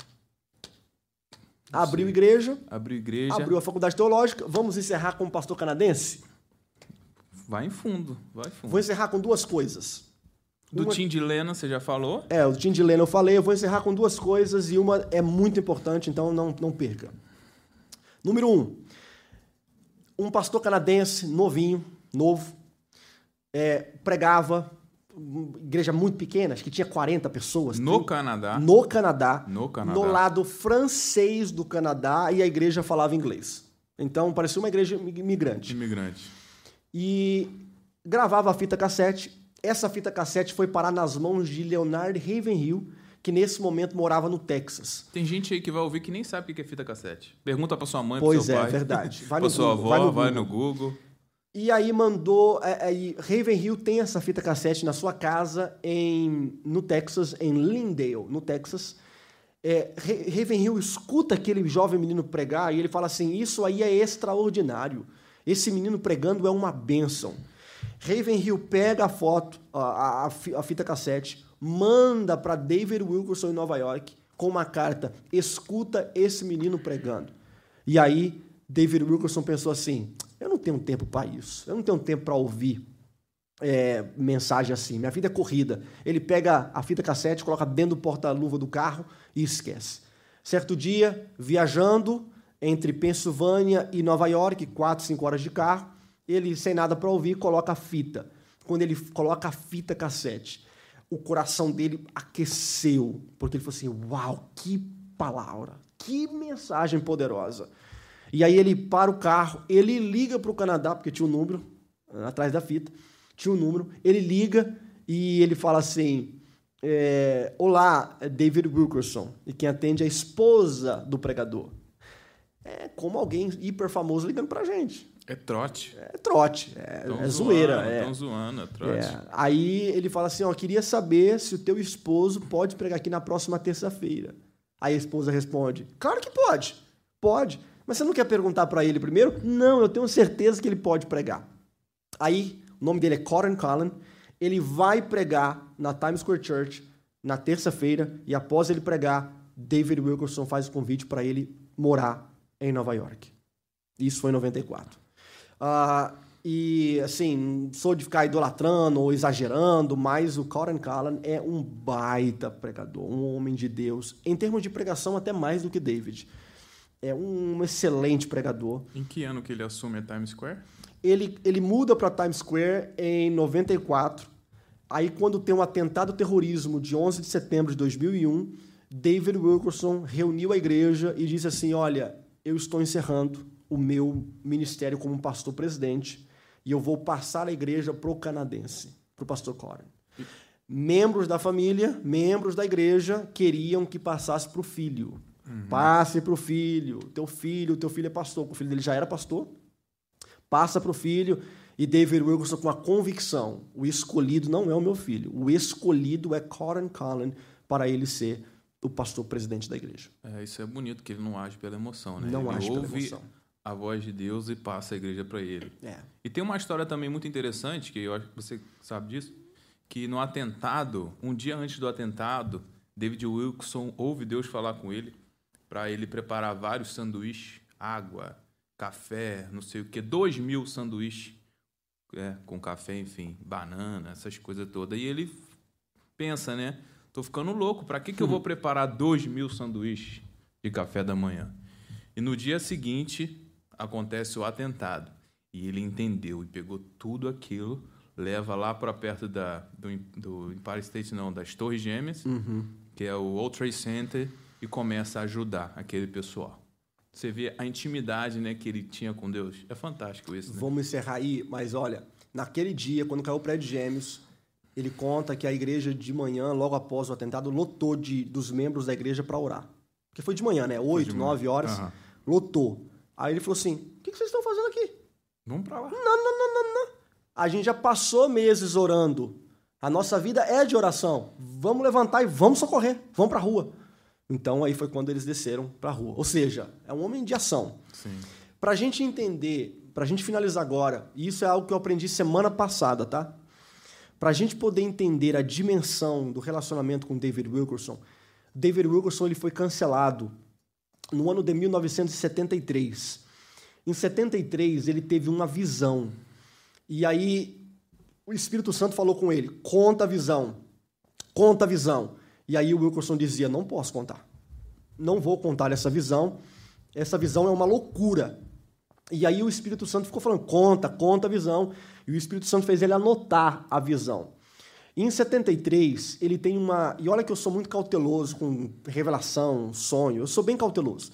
Abriu igreja, Abriu igreja, abriu a faculdade teológica. Vamos encerrar com o pastor canadense? vai em fundo, vai em fundo. Vou encerrar com duas coisas. Do Uma- Tim de Lena, você já falou? É, o Tim de Lena eu falei, eu vou encerrar com duas coisas e uma é muito importante, então não, não perca. Número um, um pastor canadense, novinho, novo, é, pregava, igreja muito pequena, acho que tinha 40 pessoas. No Canadá. no Canadá, No Canadá. no lado francês do Canadá, e a igreja falava inglês. Então, parecia uma igreja imigrante. Imigrante. E gravava a fita cassete. Essa fita cassete foi parar nas mãos de Leonard Ravenhill, que nesse momento morava no Texas. Tem gente aí que vai ouvir que nem sabe o que é fita cassete. Pergunta pra sua mãe, Pois pro seu é, pai. verdade. *laughs* Vai pra sua Google, avó, vai vai no no, Google. E aí mandou. é, Aí Ravenhill tem essa fita cassete na sua casa em, no Texas, em Lindale, no Texas. É, Ra- Ravenhill escuta aquele jovem menino pregar e ele fala assim: Isso aí é extraordinário. Esse menino pregando é uma bênção. Ravenhill pega a foto, a, a- a fita cassete, manda para David Wilkerson em Nova York com uma carta: Escuta esse menino pregando. E aí, David Wilkerson pensou assim: eu não tenho tempo para isso, eu não tenho tempo para ouvir é, mensagem assim, minha vida é corrida. Ele pega a fita cassete, coloca dentro do porta-luva do carro e esquece. Certo dia, viajando entre Pensilvânia e Nova York, quatro, cinco horas de carro, ele, sem nada para ouvir, coloca a fita. Quando ele coloca a fita cassete, o coração dele aqueceu, porque ele falou assim: Uau, que palavra, que mensagem poderosa. E aí ele para o carro, ele liga para o Canadá, porque tinha um número eh, atrás da fita, tinha um número, ele liga e ele fala assim: é, Olá, é David Wilkerson. E quem atende é a esposa do pregador. É como alguém hiper famoso ligando pra gente. É trote. É trote, é, Tão é zoando, zoeira. É. Tão zoando, é trote. É. Aí ele fala assim: ó, queria saber se o teu esposo pode pregar aqui na próxima terça-feira. Aí a esposa responde: Claro que pode, pode. Mas você não quer perguntar para ele primeiro? Não, eu tenho certeza que ele pode pregar. Aí, o nome dele é Corin Cullen. Ele vai pregar na Times Square Church na terça-feira e após ele pregar, David Wilkerson faz o convite para ele morar em Nova York. Isso foi em 94. Ah, e, assim, sou de ficar idolatrando ou exagerando, mas o Corin Cullen é um baita pregador, um homem de Deus. Em termos de pregação, até mais do que David. É um excelente pregador. Em que ano que ele assume a Times Square? Ele, ele muda para Times Square em 94. Aí, quando tem um atentado terrorismo de 11 de setembro de 2001, David Wilkerson reuniu a igreja e disse assim: Olha, eu estou encerrando o meu ministério como pastor presidente e eu vou passar a igreja para o canadense, para o pastor Corin. Membros da família, membros da igreja queriam que passasse para o filho. Passe para o filho. Teu filho, teu filho é pastor. O filho dele já era pastor. Passa para o filho. E David Wilkerson com a convicção: o escolhido não é o meu filho. O escolhido é Corin Cullen para ele ser o pastor presidente da igreja. É, isso é bonito, que ele não age pela emoção, né? Não ele age pela ouve emoção. a voz de Deus e passa a igreja para ele. É. E tem uma história também muito interessante, que eu acho que você sabe disso, que no atentado, um dia antes do atentado, David Wilson ouve Deus falar com ele para ele preparar vários sanduíches, água, café, não sei o que, dois mil sanduíches é, com café, enfim, banana, essas coisas todas. E ele pensa, né? Tô ficando louco, para que, que eu vou *laughs* preparar dois mil sanduíches de café da manhã? E no dia seguinte acontece o atentado. E ele entendeu e pegou tudo aquilo, leva lá para perto da, do, do Empire State, não, das Torres Gêmeas, Uhum. que é o World Trade Center, e começa a ajudar aquele pessoal. Você vê a intimidade né, que ele tinha com Deus. É fantástico isso. Né? Vamos encerrar aí, mas olha, naquele dia, quando caiu o prédio Gêmeos, ele conta que a igreja de manhã, logo após o atentado, lotou de, dos membros da igreja para orar. Porque foi de manhã, né? Oito, manhã. nove horas, Aham. lotou. Aí ele falou assim: o que que vocês estão fazendo aqui? Vamos para lá. Não, não, não, não, não. A gente já passou meses orando. A nossa vida é de oração. Vamos levantar e vamos socorrer. Vamos para a rua. Então aí foi quando eles desceram para a rua. Ou seja, é um homem de ação. Para a gente entender, para a gente finalizar agora, e isso é algo que eu aprendi semana passada, tá? Para a gente poder entender a dimensão do relacionamento com David Wilkerson, David Wilkerson ele foi cancelado no ano de 1973. Em 73 ele teve uma visão e aí o Espírito Santo falou com ele: conta a visão, conta a visão. E aí o Wilkerson dizia: não posso contar, não vou contar essa visão. Essa visão é uma loucura. E aí o Espírito Santo ficou falando: conta, conta a visão. E o Espírito Santo fez ele anotar a visão. Em 73, ele tem uma. E olha que eu sou muito cauteloso com revelação, sonho. Eu sou bem cauteloso.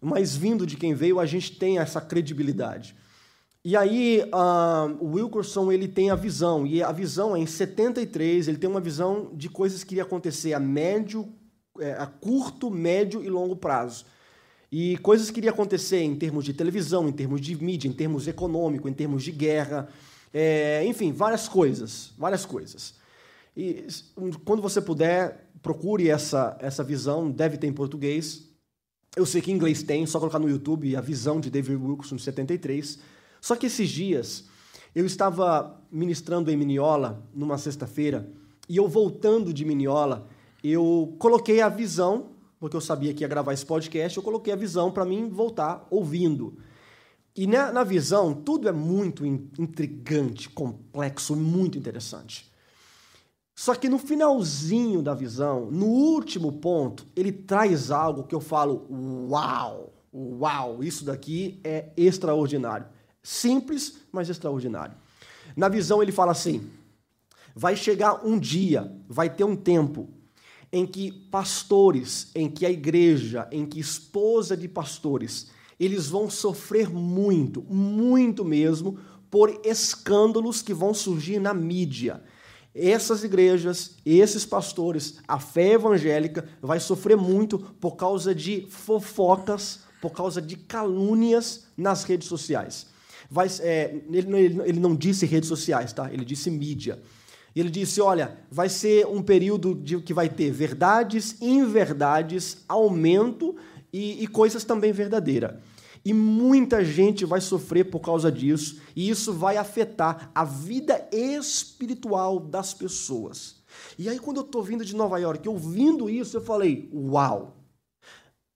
Mas vindo de quem veio, a gente tem essa credibilidade. E aí, ah, o Wilkerson ele tem a visão, e a visão é em 73, ele tem uma visão de coisas que iria acontecer a médio, é, a curto, médio e longo prazo. E coisas que iriam acontecer em termos de televisão, em termos de mídia, em termos econômico, em termos de guerra, é, enfim, várias coisas, várias coisas. E quando você puder, procure essa, essa visão, deve ter em português. Eu sei que em inglês tem, só colocar no YouTube a visão de David Wilkerson de 73. Só que esses dias eu estava ministrando em Miniola numa sexta-feira e eu voltando de Miniola, eu coloquei a visão, porque eu sabia que ia gravar esse podcast, eu coloquei a visão para mim voltar ouvindo. E na, na visão, tudo é muito in- intrigante, complexo, muito interessante. Só que no finalzinho da visão, no último ponto, ele traz algo que eu falo: uau, uau, isso daqui é extraordinário. Simples, mas extraordinário. Na visão, ele fala assim: vai chegar um dia, vai ter um tempo em que pastores, em que a igreja, em que esposa de pastores, eles vão sofrer muito, muito mesmo, por escândalos que vão surgir na mídia. Essas igrejas, esses pastores, a fé evangélica vai sofrer muito por causa de fofocas, por causa de calúnias nas redes sociais. Vai, é, ele, ele- ele não disse redes sociais, tá? Ele disse mídia. E ele disse: olha, vai ser um período de, que vai ter verdades, inverdades, aumento e, e coisas também verdadeiras. E muita gente vai sofrer por causa disso, e isso vai afetar a vida espiritual das pessoas. E aí, quando eu estou vindo de Nova York, ouvindo isso, eu falei: uau!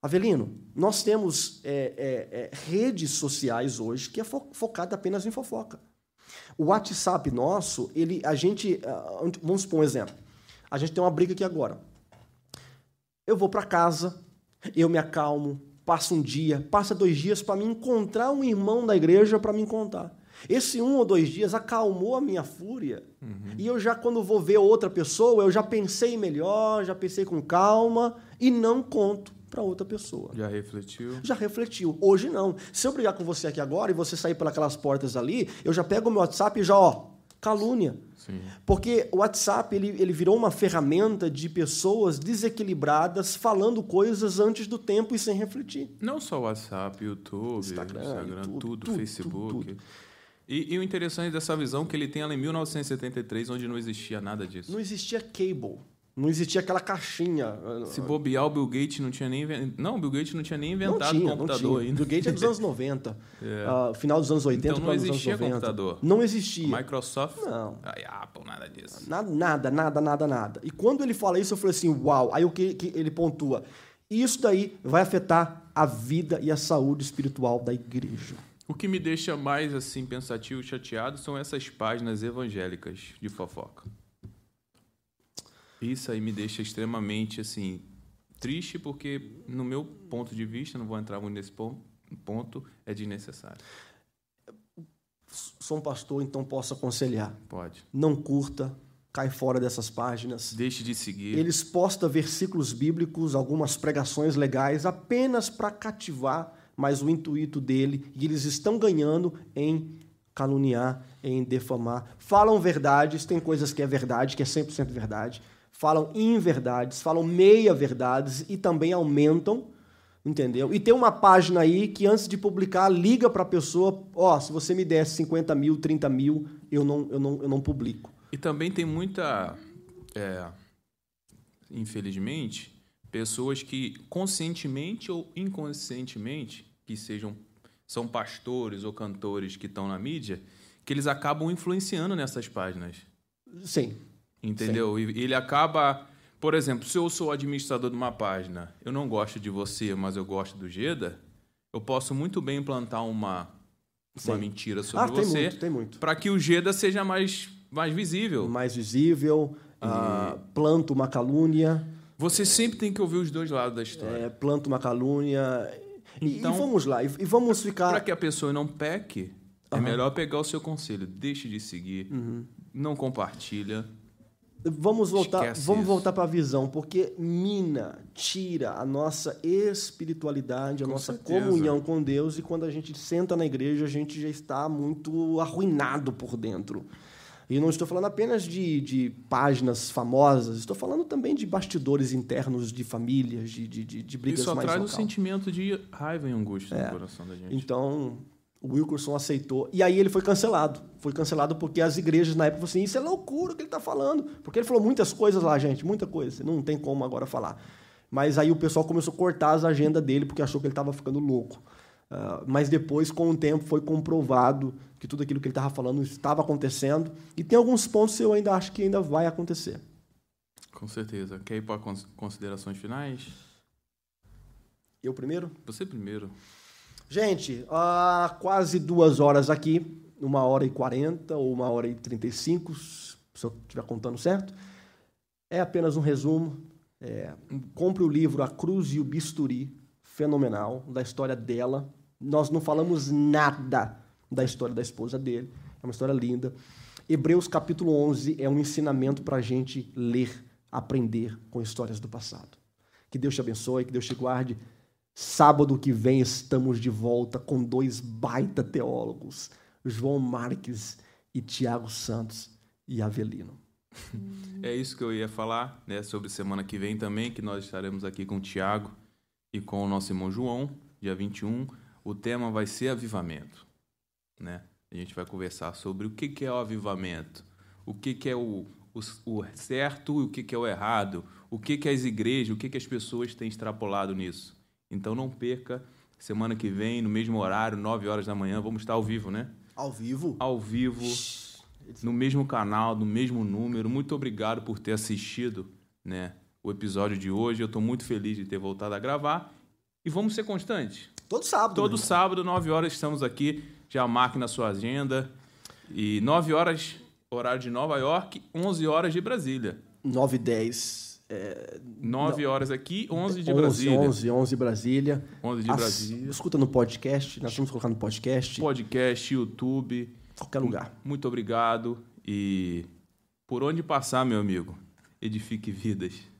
Avelino, nós temos é, é, é, redes sociais hoje que é fo focada apenas em fofoca. O WhatsApp nosso, ele, a gente, ah, vamos supor um exemplo. A gente tem uma briga aqui agora. Eu vou para casa, eu me acalmo, passa um dia, passa dois dias para me encontrar um irmão da igreja para me contar. Esse um ou dois dias acalmou a minha fúria. E eu já, quando vou ver outra pessoa, eu já pensei melhor, já pensei com calma e não conto para outra pessoa Já refletiu? já refletiu. Hoje não. Se eu brigar com você aqui agora e você sair pelas portas ali, eu já pego o meu WhatsApp e já, ó, calúnia. Sim. Porque o WhatsApp ele, ele virou uma ferramenta de pessoas desequilibradas falando coisas antes do tempo e sem refletir. Não só o WhatsApp, YouTube, Instagram, Instagram, tudo, tudo, tudo, Facebook. tudo, tudo. E, e o interessante dessa visão é que ele tem ela em 1973, onde não existia nada disso. Não existia cable. Não existia aquela caixinha. Se bobear, o Bill Gates não tinha nem inven- Não, o Bill Gates não tinha nem não inventado tinha, o não computador tinha. ainda. Bill Gates é dos anos *laughs* 90. É. ah, final dos anos 80 Então não existia 90. computador. Não existia. Microsoft? Não. Ai, Apple, nada disso. Nada, nada, nada, nada, nada. E quando ele fala isso, eu falei assim, uau. Aí o que, que ele pontua? Isso daí vai afetar a vida e a saúde espiritual da igreja. O que me deixa mais assim pensativo e chateado são essas páginas evangélicas de fofoca. Isso aí me deixa extremamente assim triste porque no meu ponto de vista, não vou entrar muito nesse pon- ponto, é desnecessário. sou um pastor, então posso aconselhar. Pode. Não curta, cai fora dessas páginas. Deixe de seguir. Eles postam versículos bíblicos, algumas pregações legais, apenas para cativar, mas o intuito dele, e eles estão ganhando em caluniar, em defamar. Falam verdades, tem coisas que é verdade, que é 100% verdade. Falam inverdades, falam meia-verdades e também aumentam, entendeu? E tem uma página aí que antes de publicar, liga para a pessoa, ó, oh, se você me der 50 mil, 30 mil, eu não, eu não, eu não publico. E também tem muita, é, infelizmente, pessoas que conscientemente ou inconscientemente, que sejam são pastores ou cantores que estão na mídia, que eles acabam influenciando nessas páginas. Sim. Entendeu? Sim. E ele acaba, por exemplo, se eu sou administrador de uma página, eu não gosto de você, mas eu gosto do Geda, eu posso muito bem implantar uma, uma mentira sobre ah, tem você. Muito, tem muito. Para que o Geda seja mais mais visível. Mais visível, e... uh, planta uma calúnia. Você sempre tem que ouvir os dois lados da história. É, planta uma calúnia. Então, e, vamos lá, e, vamos ficar. Para que a pessoa não peque, uhum. é melhor pegar o seu conselho. Deixe de seguir, uhum. não compartilha. Vamos voltar, vamos voltar para a visão, porque mina, tira a nossa espiritualidade, a com nossa certeza. comunhão com Deus, e quando a gente senta na igreja, a gente já está muito arruinado por dentro. E não estou falando apenas de, de páginas famosas, estou falando também de bastidores internos de famílias, de, de, de, de brigas Isso mais traz local. um sentimento de raiva e angústia é. no coração da gente. Então, o Wilkerson aceitou. E aí ele foi cancelado. Foi cancelado porque as igrejas na época falaram assim, isso é loucura o que ele está falando. Porque ele falou muitas coisas lá, gente, muita coisa. Não tem como agora falar. Mas aí o pessoal começou a cortar as agendas dele porque achou que ele estava ficando louco. Uh, mas depois, com o tempo, foi comprovado que tudo aquilo que ele estava falando estava acontecendo. E tem alguns pontos que eu ainda acho que ainda vai acontecer. Com certeza. Quer ir para considerações finais? Eu primeiro? Você primeiro. Gente, há quase duas horas aqui, uma hora e quarenta ou uma hora e trinta e cinco, se eu estiver contando certo. É apenas um resumo. É, compre o livro A Cruz e o Bisturi, fenomenal, da história dela, nós não falamos nada da história da esposa dele. É uma história linda. Hebreus capítulo 11 é um ensinamento para a gente ler, aprender com histórias do passado. Que Deus te abençoe, que Deus te guarde. Sábado que vem estamos de volta com dois baita teólogos, João Marques e Tiago Santos e Avelino. É isso que eu ia falar, né, sobre semana que vem também, que nós estaremos aqui com o Tiago e com o nosso irmão João, dia 21 o tema vai ser avivamento. Né? A gente vai conversar sobre o que, é o avivamento, o que, é o, o, o certo e o que, que é o errado, o que, que as igrejas, o que, que as pessoas têm extrapolado nisso. Então não perca, semana que vem, no mesmo horário, 9 horas da manhã, vamos estar ao vivo, né? Ao vivo? Ao vivo, no mesmo canal, no mesmo número. Muito obrigado por ter assistido né, o episódio de hoje. Eu estou muito feliz de ter voltado a gravar. E vamos ser constantes. Todo sábado. Todo sábado, 9 horas, estamos aqui. Já marque na sua agenda. E 9 horas, horário de Nova York, 11 horas de Brasília. 9 e 10. É... 9 horas aqui, 11 de 11, Brasília. 11, 11 Brasília. 11 de As... Brasília. Escuta no podcast, nós vamos colocar no podcast. Podcast, YouTube. Qualquer lugar. Muito obrigado. E por onde passar, meu amigo, edifique vidas.